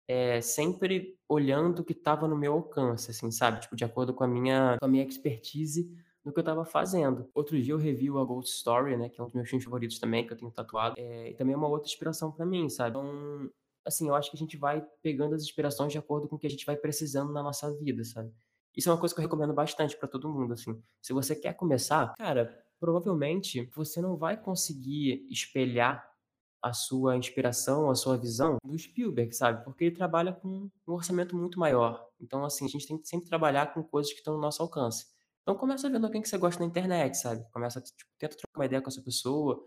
é, sempre olhando o que estava no meu alcance, assim, sabe? Tipo, de acordo com a minha, com a minha expertise no que eu estava fazendo. Outro dia eu revi a Ghost Story, né? Que é um dos meus filmes favoritos também, que eu tenho tatuado. É, e também é uma outra inspiração para mim, sabe? Então, assim, eu acho que a gente vai pegando as inspirações de acordo com o que a gente vai precisando na nossa vida, sabe? Isso é uma coisa que eu recomendo bastante para todo mundo, assim. Se você quer começar, cara, provavelmente você não vai conseguir espelhar a sua inspiração, a sua visão do Spielberg, sabe? Porque ele trabalha com um orçamento muito maior. Então, assim, a gente tem que sempre trabalhar com coisas que estão no nosso alcance. Então, começa vendo alguém que você gosta na internet, sabe? Começa, tipo, tenta trocar uma ideia com essa pessoa,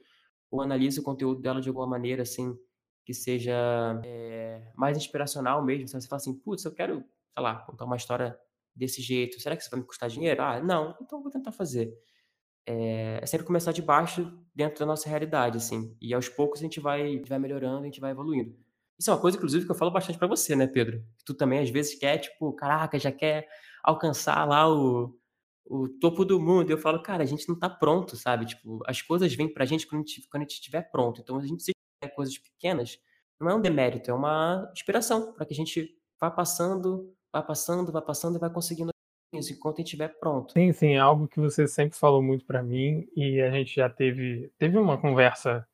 ou analisa o conteúdo dela de alguma maneira, assim, que seja é, mais inspiracional mesmo. Você fala assim, putz, eu quero, sei lá, contar uma história desse jeito. Será que isso vai me custar dinheiro? Ah, não, então vou tentar fazer. É, é, sempre começar de baixo dentro da nossa realidade, assim. E aos poucos a gente vai, vai melhorando, a gente vai evoluindo. Isso é uma coisa, inclusive, que eu falo bastante para você, né, Pedro? Tu também, às vezes, quer, tipo, caraca, já quer alcançar lá o, o topo do mundo. Eu falo, cara, a gente não tá pronto, sabe? Tipo, as coisas vêm pra gente quando a gente, quando a gente estiver pronto. Então, a gente se coisas pequenas, não é um demérito, é uma inspiração para que a gente vá passando, vá passando, vá passando e vai conseguindo enquanto estiver pronto. Sim, sim, é algo que você sempre falou muito para mim e a gente já teve teve uma conversa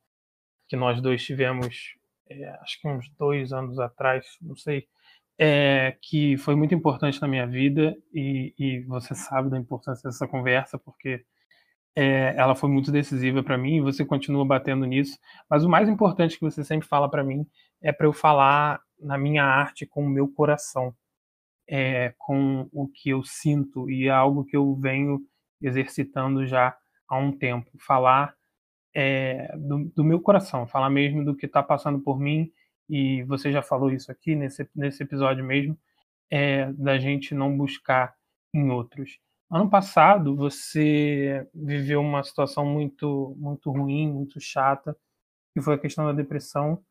que nós dois tivemos, é, acho que uns dois anos atrás, não sei, é, que foi muito importante na minha vida e, e você sabe da importância dessa conversa porque é, ela foi muito decisiva para mim e você continua batendo nisso. Mas o mais importante que você sempre fala para mim é para eu falar na minha arte com o meu coração, é, com o que eu sinto e é algo que eu venho exercitando já há um tempo. Falar é, do, do, meu coração, falar mesmo do que está passando por mim. E você já falou isso aqui nesse, nesse episódio mesmo, é, da gente não buscar em outros. Ano passado você viveu uma situação muito muito ruim, muito chata, que foi a questão da depressão.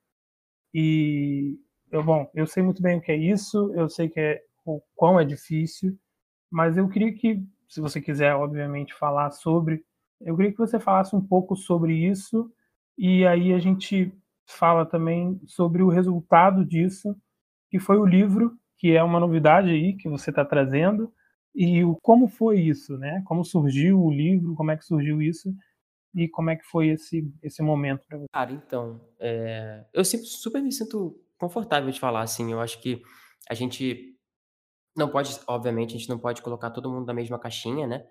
E eu, bom, eu sei muito bem o que é isso, eu sei que é o quão é difícil, mas eu queria que, se você quiser, obviamente, falar sobre, eu queria que você falasse um pouco sobre isso e aí a gente fala também sobre o resultado disso, que foi o livro, que é uma novidade aí que você está trazendo e o, como foi isso, né? Como surgiu o livro, como é que surgiu isso e como é que foi esse, esse momento para você? Cara, então, é... eu sempre super me sinto confortável de falar, assim, eu acho que a gente não pode, obviamente, a gente não pode colocar todo mundo na mesma caixinha, né?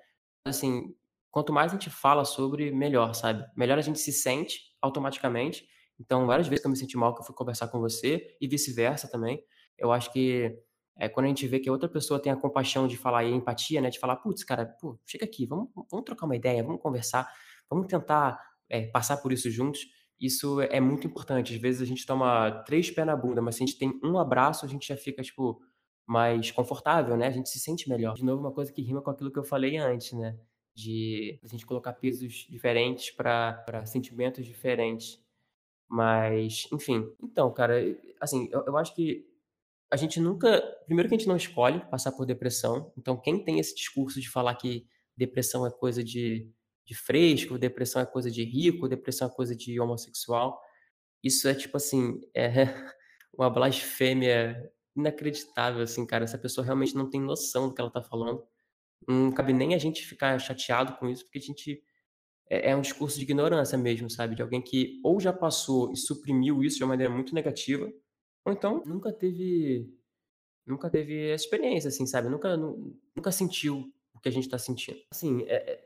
Assim, quanto mais a gente fala sobre, melhor, sabe? Melhor a gente se sente automaticamente. Então, várias vezes que eu me senti mal que eu fui conversar com você e vice-versa também. Eu acho que é, quando a gente vê que outra pessoa tem a compaixão de falar e empatia, né, de falar, putz, cara, pô, chega aqui, vamos, vamos trocar uma ideia, vamos conversar, vamos tentar é, passar por isso juntos. Isso é muito importante. Às vezes a gente toma três pés na bunda, mas se a gente tem um abraço, a gente já fica, tipo, mais confortável, né? A gente se sente melhor. De novo, uma coisa que rima com aquilo que eu falei antes, né? de a gente colocar pesos diferentes para sentimentos diferentes. Mas, enfim. Então, cara, assim, eu, eu acho que a gente nunca. Primeiro que a gente não escolhe passar por depressão. Então, quem tem esse discurso de falar que depressão é coisa de, de fresco, depressão é coisa de rico, depressão é coisa de homossexual, isso é tipo assim, é uma blasfêmia inacreditável, assim, cara. Essa pessoa realmente não tem noção do que ela tá falando. Não cabe nem a gente ficar chateado com isso, porque a gente. É, é um discurso de ignorância mesmo, sabe? De alguém que ou já passou e suprimiu isso de uma maneira muito negativa, ou então nunca teve. Nunca teve essa experiência, assim, sabe? Nunca, nunca sentiu o que a gente tá sentindo. Assim, é, é,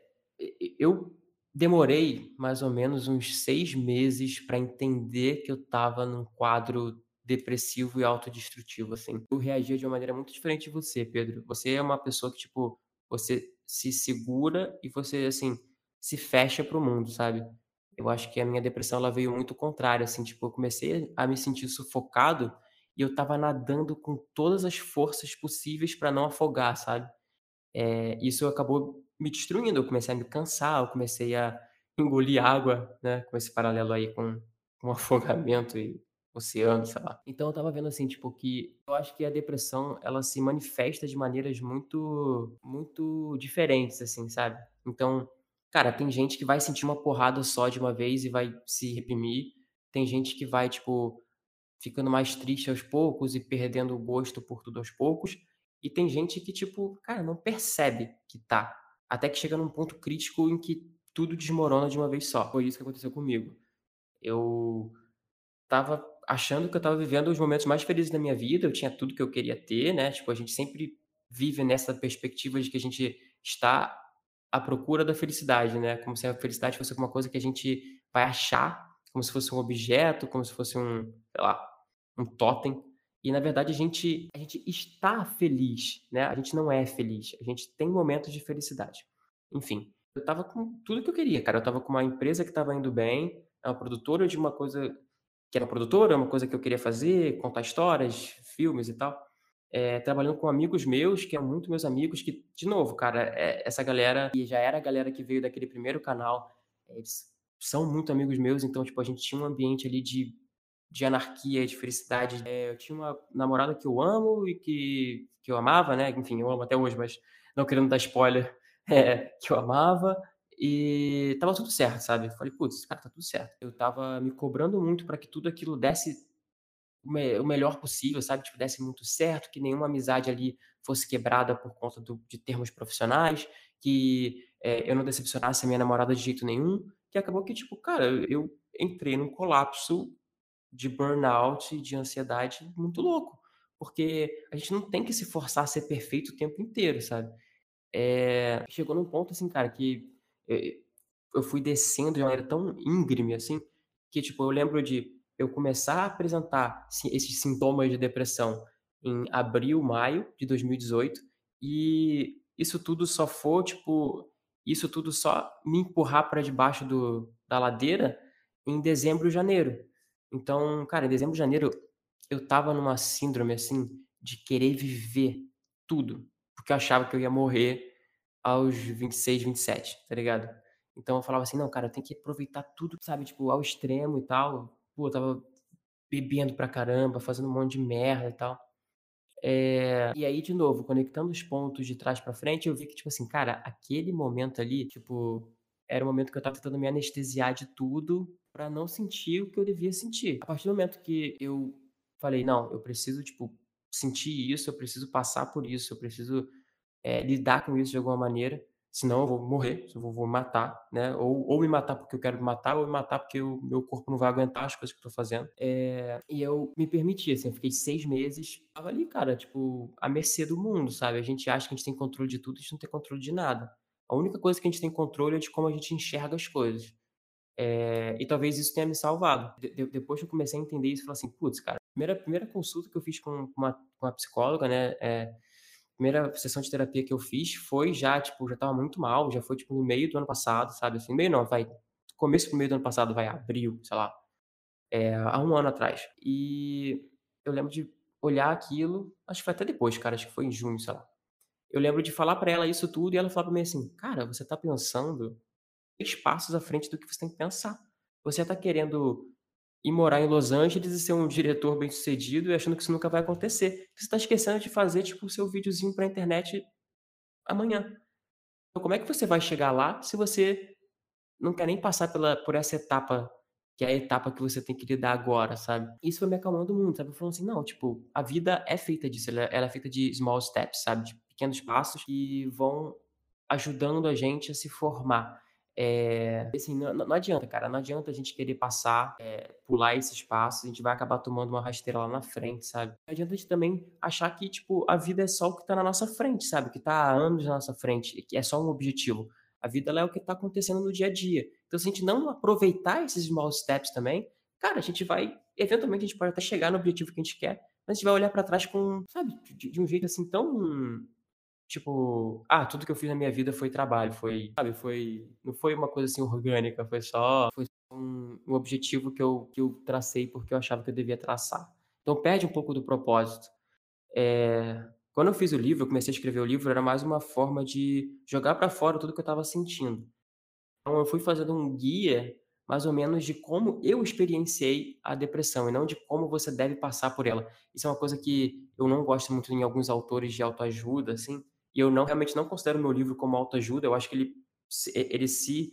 eu demorei mais ou menos uns seis meses para entender que eu tava num quadro depressivo e autodestrutivo, assim. Eu reagia de uma maneira muito diferente de você, Pedro. Você é uma pessoa que, tipo, você se segura e você, assim, se fecha pro mundo, sabe? Eu acho que a minha depressão, ela veio muito contrária, assim, tipo, eu comecei a me sentir sufocado e eu tava nadando com todas as forças possíveis para não afogar, sabe? É, isso acabou me destruindo, eu comecei a me cansar, eu comecei a engolir água, né, com esse paralelo aí com, com afogamento e oceano, sei lá. Então eu tava vendo assim, tipo, que eu acho que a depressão, ela se manifesta de maneiras muito, muito diferentes, assim, sabe? Então, cara, tem gente que vai sentir uma porrada só de uma vez e vai se reprimir. Tem gente que vai, tipo, ficando mais triste aos poucos e perdendo o gosto por tudo aos poucos. E tem gente que, tipo, cara, não percebe que tá. Até que chega num ponto crítico em que tudo desmorona de uma vez só. Foi isso que aconteceu comigo. Eu tava achando que eu estava vivendo os momentos mais felizes da minha vida, eu tinha tudo que eu queria ter, né? Tipo, a gente sempre vive nessa perspectiva de que a gente está à procura da felicidade, né? Como se a felicidade fosse alguma coisa que a gente vai achar, como se fosse um objeto, como se fosse um, sei lá, um totem. E na verdade a gente a gente está feliz, né? A gente não é feliz. A gente tem momentos de felicidade. Enfim, eu tava com tudo que eu queria, cara. Eu tava com uma empresa que estava indo bem, é uma produtora de uma coisa que era produtora, uma coisa que eu queria fazer, contar histórias, filmes e tal. É, trabalhando com amigos meus, que eram muito meus amigos, que, de novo, cara, é, essa galera, que já era a galera que veio daquele primeiro canal, eles são muito amigos meus, então, tipo, a gente tinha um ambiente ali de, de anarquia, de felicidade. É, eu tinha uma namorada que eu amo e que, que eu amava, né? Enfim, eu amo até hoje, mas não querendo dar spoiler, é, que eu amava. E tava tudo certo, sabe? Falei, putz, cara, tá tudo certo. Eu tava me cobrando muito para que tudo aquilo desse o, me o, melhor possível, sabe? Tipo, desse muito certo, que nenhuma amizade ali fosse quebrada por conta do, de termos profissionais, que é, eu não decepcionasse a minha namorada de jeito nenhum. Que acabou que, tipo, cara, eu entrei num colapso de burnout, de ansiedade muito louco. Porque a gente não tem que se forçar a ser perfeito o tempo inteiro, sabe? É, chegou num ponto, assim, cara, que eu fui descendo de uma maneira tão íngreme assim, que tipo, eu lembro de eu começar a apresentar esses sintomas de depressão em abril, maio de 2018, e isso tudo só foi, tipo, isso tudo só me empurrar para debaixo do, da ladeira em dezembro janeiro. Então, cara, em dezembro janeiro eu tava numa síndrome assim de querer viver tudo, porque eu achava que eu ia morrer aos 26, 27, tá ligado? Então eu falava assim, não, cara, eu tenho que aproveitar tudo, sabe, tipo, ao extremo e tal. Pô, eu tava bebendo pra caramba, fazendo um monte de merda e tal. É... E aí, de novo, conectando os pontos de trás para frente, eu vi que, tipo assim, cara, aquele momento ali, tipo, era o momento que eu tava tentando me anestesiar de tudo para não sentir o que eu devia sentir. A partir do momento que eu falei, não, eu preciso, tipo, sentir isso, eu preciso passar por isso, eu preciso é, lidar com isso de alguma maneira, senão eu vou morrer, eu vou, vou matar, né? Ou, ou me matar porque eu quero me matar, ou me matar porque o meu corpo não vai aguentar as coisas que eu tô fazendo. É, e eu me permiti, assim, eu fiquei seis meses, tava ali, cara, tipo, à mercê do mundo, sabe? A gente acha que a gente tem controle de tudo, a gente não tem controle de nada. A única coisa que a gente tem controle é de como a gente enxerga as coisas. É, e talvez isso tenha me salvado. De, depois que eu comecei a entender isso, eu falei assim, putz, cara, primeira, primeira consulta que eu fiz com uma, com uma psicóloga, né, é, primeira sessão de terapia que eu fiz foi já, tipo, já tava muito mal, já foi, tipo, no meio do ano passado, sabe? Assim, meio não, vai, começo pro meio do ano passado, vai, abril, sei lá, é, há um ano atrás. E eu lembro de olhar aquilo, acho que foi até depois, cara, acho que foi em junho, sei lá. eu lembro de falar para ela isso tudo e ela falava para mim assim: "Cara, você tá pensando três passos à frente do que você tem que pensar. Você tá querendo ir morar em Los Angeles e ser um diretor bem-sucedido e achando que isso nunca vai acontecer. Você tá esquecendo de fazer, tipo, o seu videozinho pra internet amanhã. Então como é que você vai chegar lá se você não quer nem passar pela por essa etapa, que é a etapa que você tem que lidar agora, sabe. Isso foi me acalmando muito, sabe, falando assim: "Não, tipo, a vida é feita disso, ela ela é feita de small steps, sabe, de pequenos passos que vão ajudando a gente a se formar". Eh, assim, não não adianta, cara, não adianta a gente querer passar, eh, pular esses passos, a gente vai acabar tomando uma rasteira lá na frente, sabe. Não adianta a gente também achar que, tipo, a vida é só o que tá na nossa frente, sabe, que tá há anos na nossa frente, que é só um objetivo. A vida é o que tá acontecendo no dia a dia. Então se a gente não aproveitar esses small steps também, cara, a gente vai eventualmente a gente pode até chegar no objetivo que a gente quer, mas a gente vai olhar pra trás com, sabe, de de um jeito, assim, tão Tipo, ah, tudo que eu fiz na minha vida foi trabalho, foi, sabe, foi não foi uma coisa, assim, orgânica, foi só foi um um objetivo que eu que eu tracei, porque eu achava que eu devia traçar. Então perde um pouco do propósito. Eh, quando eu fiz o livro, eu comecei a escrever o livro, era mais uma forma de jogar pra fora tudo que eu estava sentindo. Então eu fui fazendo um guia, mais ou menos, de como eu experienciei a depressão e não de como você deve passar por ela. Isso é uma coisa que eu não gosto muito em alguns autores de autoajuda, assim, e eu não realmente não considero meu livro como autoajuda, eu acho que ele ele se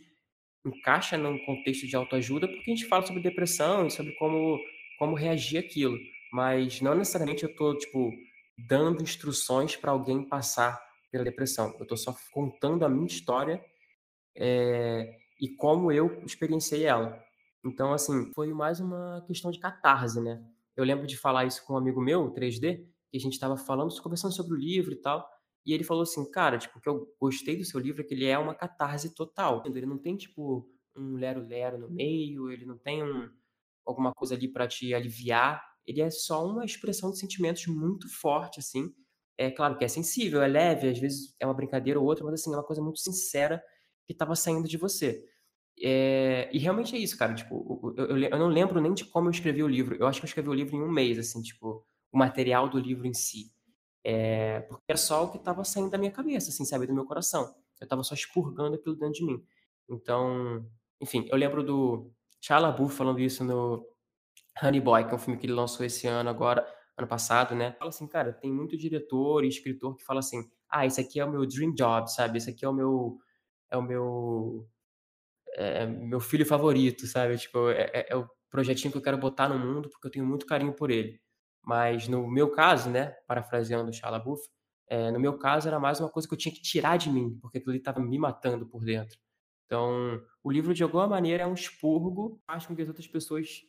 encaixa num contexto de autoajuda, porque a gente fala sobre depressão e sobre como como reagir àquilo, mas não necessariamente eu tô, tipo, dando instruções pra alguém passar pela depressão, eu tô só contando a minha história, eh, e como eu experienciei ela. Então, assim, foi mais uma questão de catarse, né. Eu lembro de falar isso com um amigo meu, 3D, que a gente estava falando conversando sobre o livro e tal, e ele falou assim: "Cara, tipo, o que eu gostei do seu livro é que ele é uma catarse total. Ele não tem, tipo, um lero-lero no meio, ele não tem um alguma coisa ali pra te aliviar, ele é só uma expressão de sentimentos muito forte, assim. É claro que é sensível, é leve, às vezes é uma brincadeira ou outra, mas, assim, é uma coisa muito sincera que estava saindo de você". Eh, e realmente é isso, cara, tipo, eu eu eu não lembro nem de como eu escrevi o livro, eu acho que eu escrevi o livro em um mês, assim, tipo, o material do livro em si. Eh, porque é só o que estava saindo da minha cabeça, assim, sabe, do meu coração. Eu estava só expurgando aquilo dentro de mim. Então, enfim, eu lembro do Shia falando isso no Honey Boy, que é um filme que ele lançou esse ano agora, ano passado, né. Fala assim: "Cara, tem muito diretor e escritor que fala assim: 'Ah, esse aqui é o meu dream job', sabe, 'Esse aqui é o meu é o meu eh, meu filho favorito', sabe, tipo, é é é o projetinho que eu quero botar no mundo, porque eu tenho muito carinho por ele". Mas no meu caso, né, parafraseando o Shia LaBeouf, eh, no meu caso era mais uma coisa que eu tinha que tirar de mim, porque aquilo estava me matando por dentro. Então, o livro de alguma maneira é um expurgo, faz com que as outras pessoas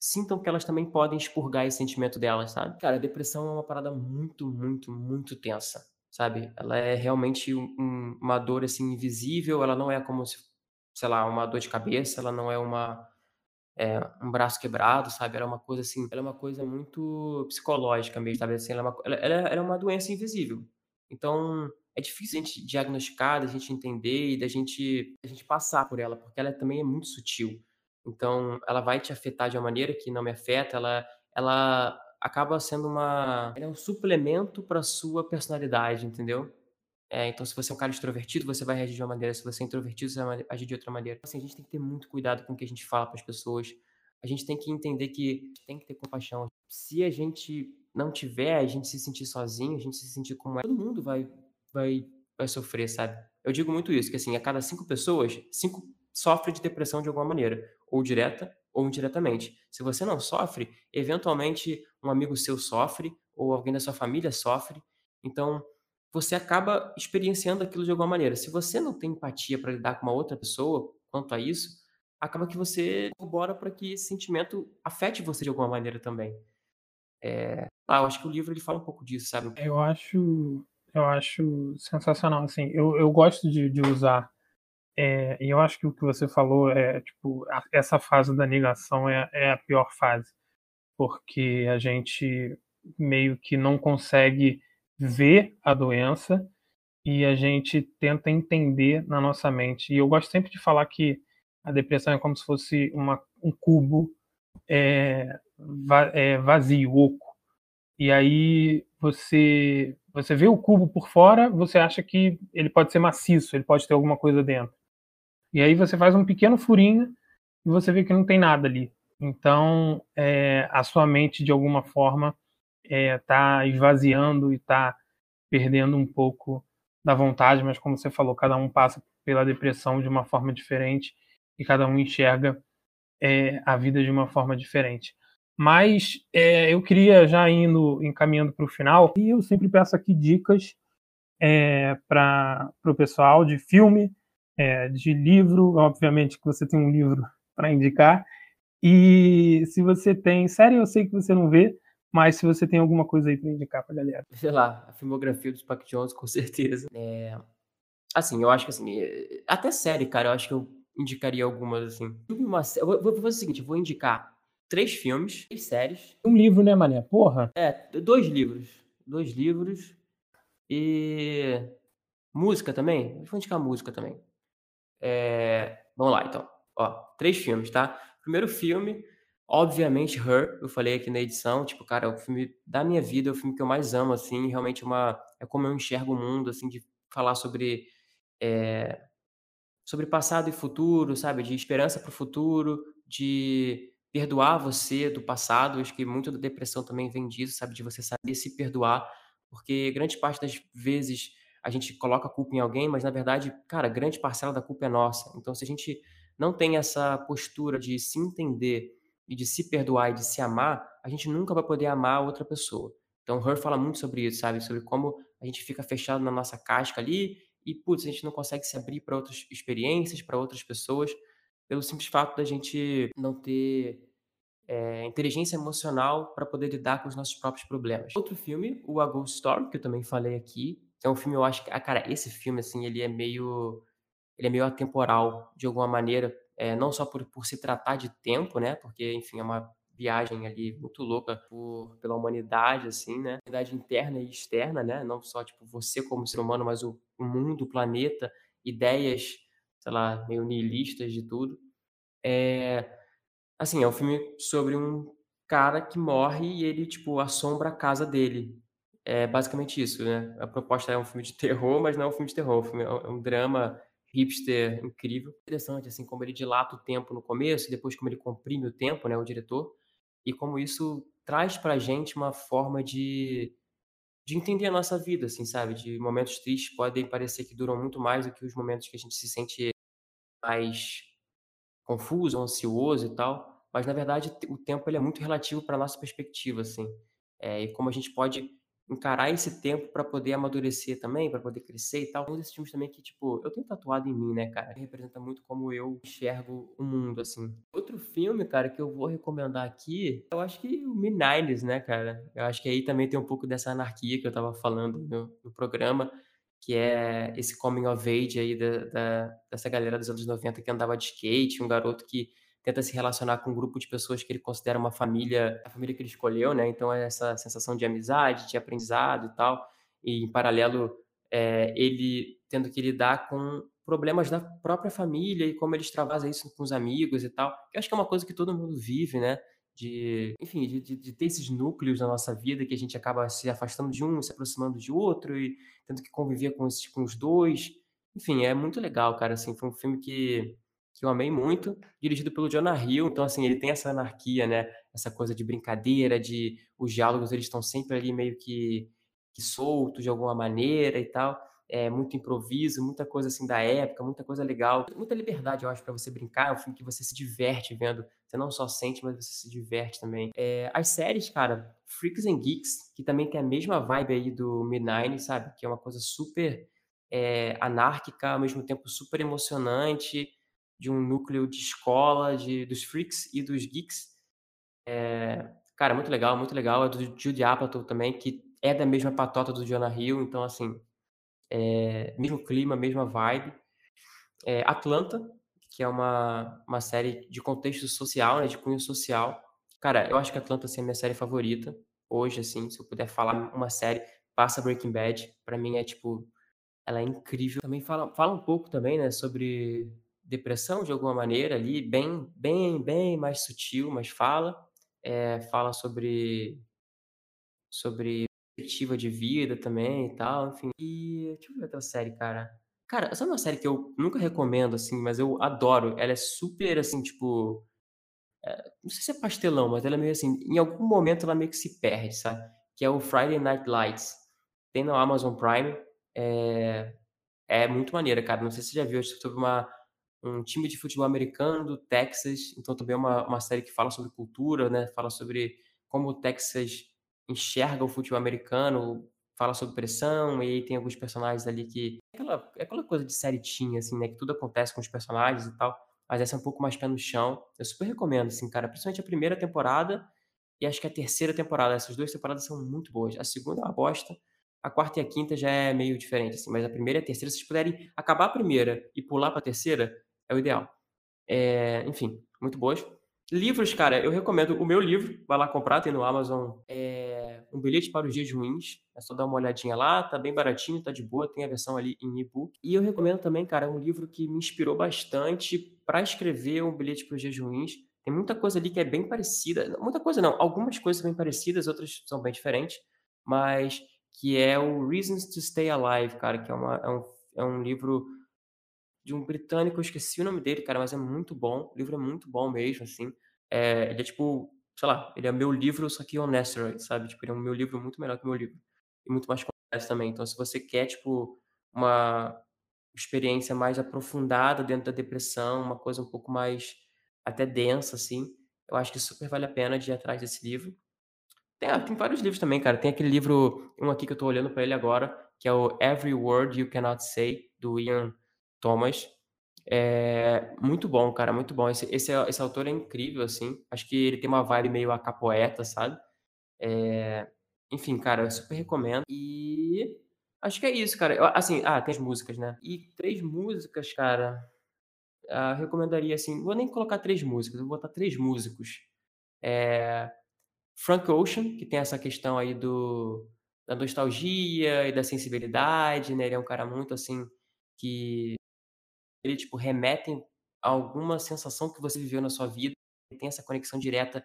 sintam que elas também podem expurgar esse sentimento delas, sabe. Cara, a depressão é uma parada muito, muito, muito tensa, sabe. Ela é realmente um uma dor, assim, invisível, ela não é como se sei lá, uma dor de cabeça, ela não é uma eh, um braço quebrado, sabe, ela é uma coisa, assim, ela é uma coisa muito psicológica mesmo, sabe, assim, ela é uma ela ela é uma doença invisível. Então, é difícil a gente diagnosticar, da gente entender e da gente da gente passar por ela, porque ela também é muito sutil. Então, ela vai te afetar de uma maneira que não me afeta, ela ela acaba sendo uma ela é um suplemento pra sua personalidade, entendeu. Eh, então se você é um cara extrovertido, você vai reagir de uma maneira, se você é introvertido, você vai agir de outra maneira. Assim, a gente tem que ter muito cuidado com o que a gente fala para as pessoas, a gente tem que entender que tem que ter compaixão. Se a gente não tiver, a gente se sentir sozinho, a gente se sentir como é todo mundo vai vai vai sofrer, sabe. Eu digo muito isso, que assim, a cada 5 pessoas, 5 sofre de depressão de alguma maneira, ou direta ou indiretamente. Se você não sofre, eventualmente um amigo seu sofre, ou alguém da sua família sofre, então você acaba experienciando aquilo de alguma maneira. Se você não tem empatia pra lidar com uma outra pessoa quanto a isso, acaba que você corrobora pra que esse sentimento afete você de alguma maneira também. Eh, ah, eu acho que o livro ele fala um pouco disso, sabe. Eu acho eu acho sensacional, assim, eu eu gosto de de usar, eh, e eu acho que o que você falou é, tipo, a essa fase da negação é é a pior fase, porque a gente meio que não consegue ver a doença e a gente tenta entender na nossa mente. E eu gosto sempre de falar que a depressão é como se fosse uma um cubo, va eh, vazio, oco. E aí você Você vê o cubo por fora, você acha que ele pode ser maciço, ele pode ter alguma coisa dentro. E aí você faz um pequeno furinho e você vê que não tem nada ali. Então, é, a sua mente, de alguma forma, está é, esvaziando e está perdendo um pouco da vontade, mas como você falou, cada um passa pela depressão de uma forma diferente e cada um enxerga é, a vida de uma forma diferente. Mas é, eu queria já indo encaminhando para o final, e eu sempre peço aqui dicas é, para o pessoal de filme, é, de livro, obviamente que você tem um livro para indicar. E se você tem, sério, eu sei que você não vê, mas se você tem alguma coisa aí para indicar para galera. Sei lá, a filmografia do Spike Jones, com certeza. É... Assim, eu acho que assim, até série, cara, eu acho que eu indicaria algumas, assim. Uma... Eu vou, vou fazer o seguinte, eu vou indicar três filmes, três séries. Um livro, né, Mané? Porra. É, dois livros. Dois livros. E. Música também? Vou indicar música também. É... Vamos lá, então. Ó, três filmes, tá? Primeiro filme, obviamente, Her, eu falei aqui na edição, tipo, cara, é o filme da minha vida, é o filme que eu mais amo, assim, realmente é uma, é como eu enxergo o mundo, assim, de falar sobre, é, sobre passado e futuro, sabe, de esperança para o futuro, de perdoar você do passado, acho que muito da depressão também vem disso, sabe, de você saber se perdoar, porque grande parte das vezes a gente coloca a culpa em alguém, mas na verdade, cara, grande parcela da culpa é nossa. Então, se a gente não tem essa postura de se entender e de se perdoar e de se amar, a gente nunca vai poder amar outra pessoa. Então, Her fala muito sobre isso, sabe? Sobre como a gente fica fechado na nossa casca ali e, putz, a gente não consegue se abrir para outras experiências, para outras pessoas, pelo simples fato da gente não ter é, inteligência emocional para poder lidar com os nossos próprios problemas. Outro filme, o A Ghost Story, que eu também falei aqui, é um filme, eu acho que, ah, cara, esse filme, assim, ele é meio ele é meio atemporal, de alguma maneira, é, não só por, por se tratar de tempo, né? Porque, enfim, é uma viagem ali muito louca por, pela humanidade, assim, né? Humanidade interna e externa, né? Não só, tipo, você como ser humano, mas o, o mundo, o planeta, ideias, sei lá, meio nihilistas de tudo. É, assim, é um filme sobre um cara que morre e ele, tipo, assombra a casa dele. É basicamente isso, né? A proposta é um filme de terror, mas não é um filme de terror. É um drama hipster incrível. Interessante, assim, como ele dilata o tempo no começo, depois como ele comprime o tempo, né, o diretor, e como isso traz pra gente uma forma de, de entender a nossa vida, assim, sabe? De momentos tristes podem parecer que duram muito mais do que os momentos que a gente se sente mais confuso, ansioso e tal, mas na verdade o tempo ele é muito relativo para nossa perspectiva, assim. É, e como a gente pode encarar esse tempo para poder amadurecer também, para poder crescer e tal. Um desses filmes também que, tipo, eu tenho tatuado em mim, né, cara? Representa muito como eu enxergo o mundo, assim. Outro filme, cara, que eu vou recomendar aqui, eu acho que o Mid-90s, né, cara? Eu acho que aí também tem um pouco dessa anarquia que eu tava falando no, no programa, que é esse coming of age aí da, da, dessa galera dos anos 90 que andava de skate, um garoto que tenta se relacionar com um grupo de pessoas que ele considera uma família, a família que ele escolheu, né? Então é essa sensação de amizade, de aprendizado e tal. E em paralelo, é, ele tendo que lidar com problemas da própria família e como ele extravasa isso com os amigos e tal. Eu acho que é uma coisa que todo mundo vive, né? De, enfim, de, de, ter esses núcleos na nossa vida que a gente acaba se afastando de um, se aproximando de outro e tendo que conviver com, esses, com os dois. Enfim, é muito legal, cara. Assim, foi um filme que que eu amei muito, dirigido pelo Jonah Hill. Então, assim, ele tem essa anarquia, né? Essa coisa de brincadeira, de os diálogos eles estão sempre ali meio que, que soltos de alguma maneira e tal. É muito improviso, muita coisa assim da época, muita coisa legal, muita liberdade, eu acho, para você brincar. É um filme que você se diverte vendo. Você não só sente, mas você se diverte também. É, as séries, cara, Freaks and Geeks, que também tem a mesma vibe aí do Midnight, sabe? Que é uma coisa super é, anárquica, ao mesmo tempo super emocionante de um núcleo de escola, de, dos freaks e dos geeks. É, cara, muito legal, muito legal. É do Jude Apatow também, que é da mesma patota do Jonah Hill, então, assim, é, mesmo clima, mesma vibe. É, Atlanta, que é uma, uma série de contexto social, né, de cunho social. Cara, eu acho que Atlanta assim, é a minha série favorita. Hoje, assim, se eu puder falar uma série, passa Breaking Bad. Para mim é, tipo, ela é incrível. Também fala, fala um pouco também, né, sobre depressão de alguma maneira ali, bem, bem, bem mais sutil, mas fala. É, fala sobre, sobre perspectiva de vida também e tal, enfim. E deixa eu ver outra série, cara. Cara, sabe uma série que eu nunca recomendo, assim, mas eu adoro? Ela é super, assim, tipo. É, não sei se é pastelão, mas ela é meio assim. Em algum momento ela meio que se perde, sabe? Que é o Friday Night Lights. Tem no Amazon Prime. É, é muito maneira, cara. Não sei se você já viu, sobre uma, um time de futebol americano do Texas. Então também é uma, uma série que fala sobre cultura, né? Fala sobre como o Texas enxerga o futebol americano, fala sobre pressão, e aí tem alguns personagens ali que. É aquela, é aquela coisa de série tinha, assim, né? Que tudo acontece com os personagens e tal. Mas essa é um pouco mais pé no chão. Eu super recomendo, assim, cara. Principalmente a primeira temporada e acho que a terceira temporada. Essas duas temporadas são muito boas. A segunda é uma bosta. A quarta e a quinta já é meio diferente, assim. Mas a primeira e a terceira, se vocês puderem acabar a primeira e pular pra terceira, é o ideal. É, enfim, muito boas. Livros, cara, eu recomendo o meu livro, vai lá comprar, tem no Amazon. É Um Bilhete para os Dias Ruins. É só dar uma olhadinha lá, tá bem baratinho, tá de boa, tem a versão ali em e-book. E eu recomendo também, cara, um livro que me inspirou bastante para escrever Um Bilhete para os Dias Ruins. Tem muita coisa ali que é bem parecida. Muita coisa não, algumas coisas bem parecidas, outras são bem diferentes. Mas que é o Reasons to Stay Alive, cara, que é, uma, é, um, é um livro de um britânico, eu esqueci o nome dele, cara, mas é muito bom. O livro é muito bom mesmo, assim. É, ele é tipo, sei lá, ele é meu livro, só que on asteroid, sabe? Tipo, ele é um meu livro muito melhor que meu livro. E muito mais complexo também. Então, se você quer, tipo, uma experiência mais aprofundada dentro da depressão, uma coisa um pouco mais até densa, assim, eu acho que super vale a pena de ir atrás desse livro. Tem, ah, tem vários livros também, cara. Tem aquele livro, um aqui que eu tô olhando para ele agora, que é o Every Word You Cannot Say, do Ian Thomas. É muito bom, cara, muito bom. Esse, esse, esse autor é incrível, assim. Acho que ele tem uma vibe meio a capoeta, sabe? É... Enfim, cara, eu super recomendo. E acho que é isso, cara. Eu, assim, ah, tem as músicas, né? E três músicas, cara. Uh, recomendaria assim. Vou nem colocar três músicas, vou botar três músicos. É... Frank Ocean, que tem essa questão aí do da nostalgia e da sensibilidade, né? Ele é um cara muito assim que ele tipo remetem a alguma sensação que você viveu na sua vida, tem essa conexão direta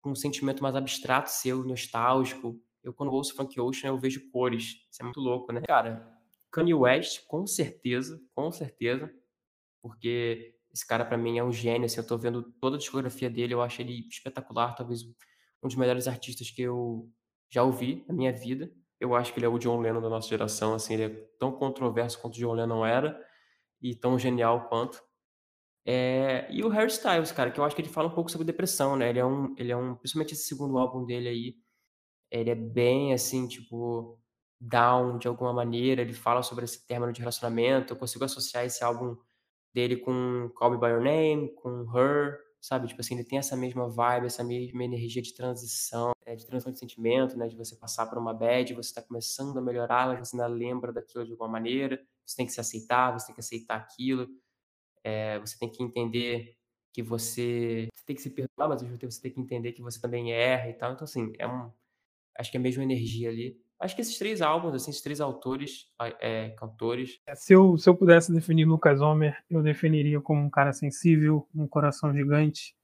com um sentimento mais abstrato seu, nostálgico. Eu quando ouço Frank Ocean, eu vejo cores. Isso é muito louco, né? Cara, Kanye West, com certeza, com certeza, porque esse cara para mim é um gênio, assim, eu tô vendo toda a discografia dele, eu acho ele espetacular, talvez um dos melhores artistas que eu já ouvi na minha vida. Eu acho que ele é o John Lennon da nossa geração, assim, ele é tão controverso quanto o John Lennon era, e tão genial quanto. É, e o Harry Styles, cara, que eu acho que ele fala um pouco sobre depressão, né? Ele é um, ele é um, principalmente esse segundo álbum dele aí, ele é bem assim, tipo, down de alguma maneira. Ele fala sobre esse término de relacionamento. Eu consigo associar esse álbum dele com Call Me by Your Name, com Her, sabe? Tipo assim, ele tem essa mesma vibe, essa mesma energia de transição, é, de transição de sentimento, né? De você passar por uma bad, você está começando a melhorar, mas você ainda lembra daquilo de alguma maneira. Você tem que se aceitar, você tem que aceitar aquilo. É, você tem que entender que você, você tem que se perdoar, mas ao mesmo tempo você tem que entender que você também erra e tal. Então, assim, é um, acho que é a mesma energia ali. Acho que esses três álbuns, assim, esses três autores, é, cantores. É, se eu, se eu pudesse definir Lucas Homer, eu definiria como um cara sensível, um coração gigante,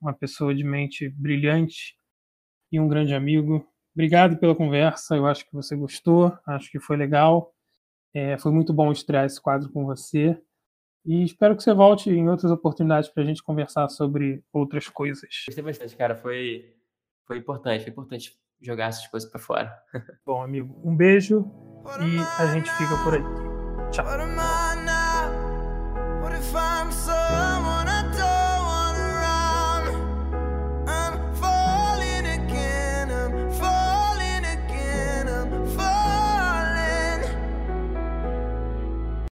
uma pessoa de mente brilhante e um grande amigo. Obrigado pela conversa, eu acho que você gostou, acho que foi legal. É, foi muito bom estrear esse quadro com você. E espero que você volte em outras oportunidades para a gente conversar sobre outras coisas. Gostei bastante, cara. Foi, foi importante, foi importante jogar essas coisas para fora. bom, amigo, um beijo e a gente fica por aí. Tchau.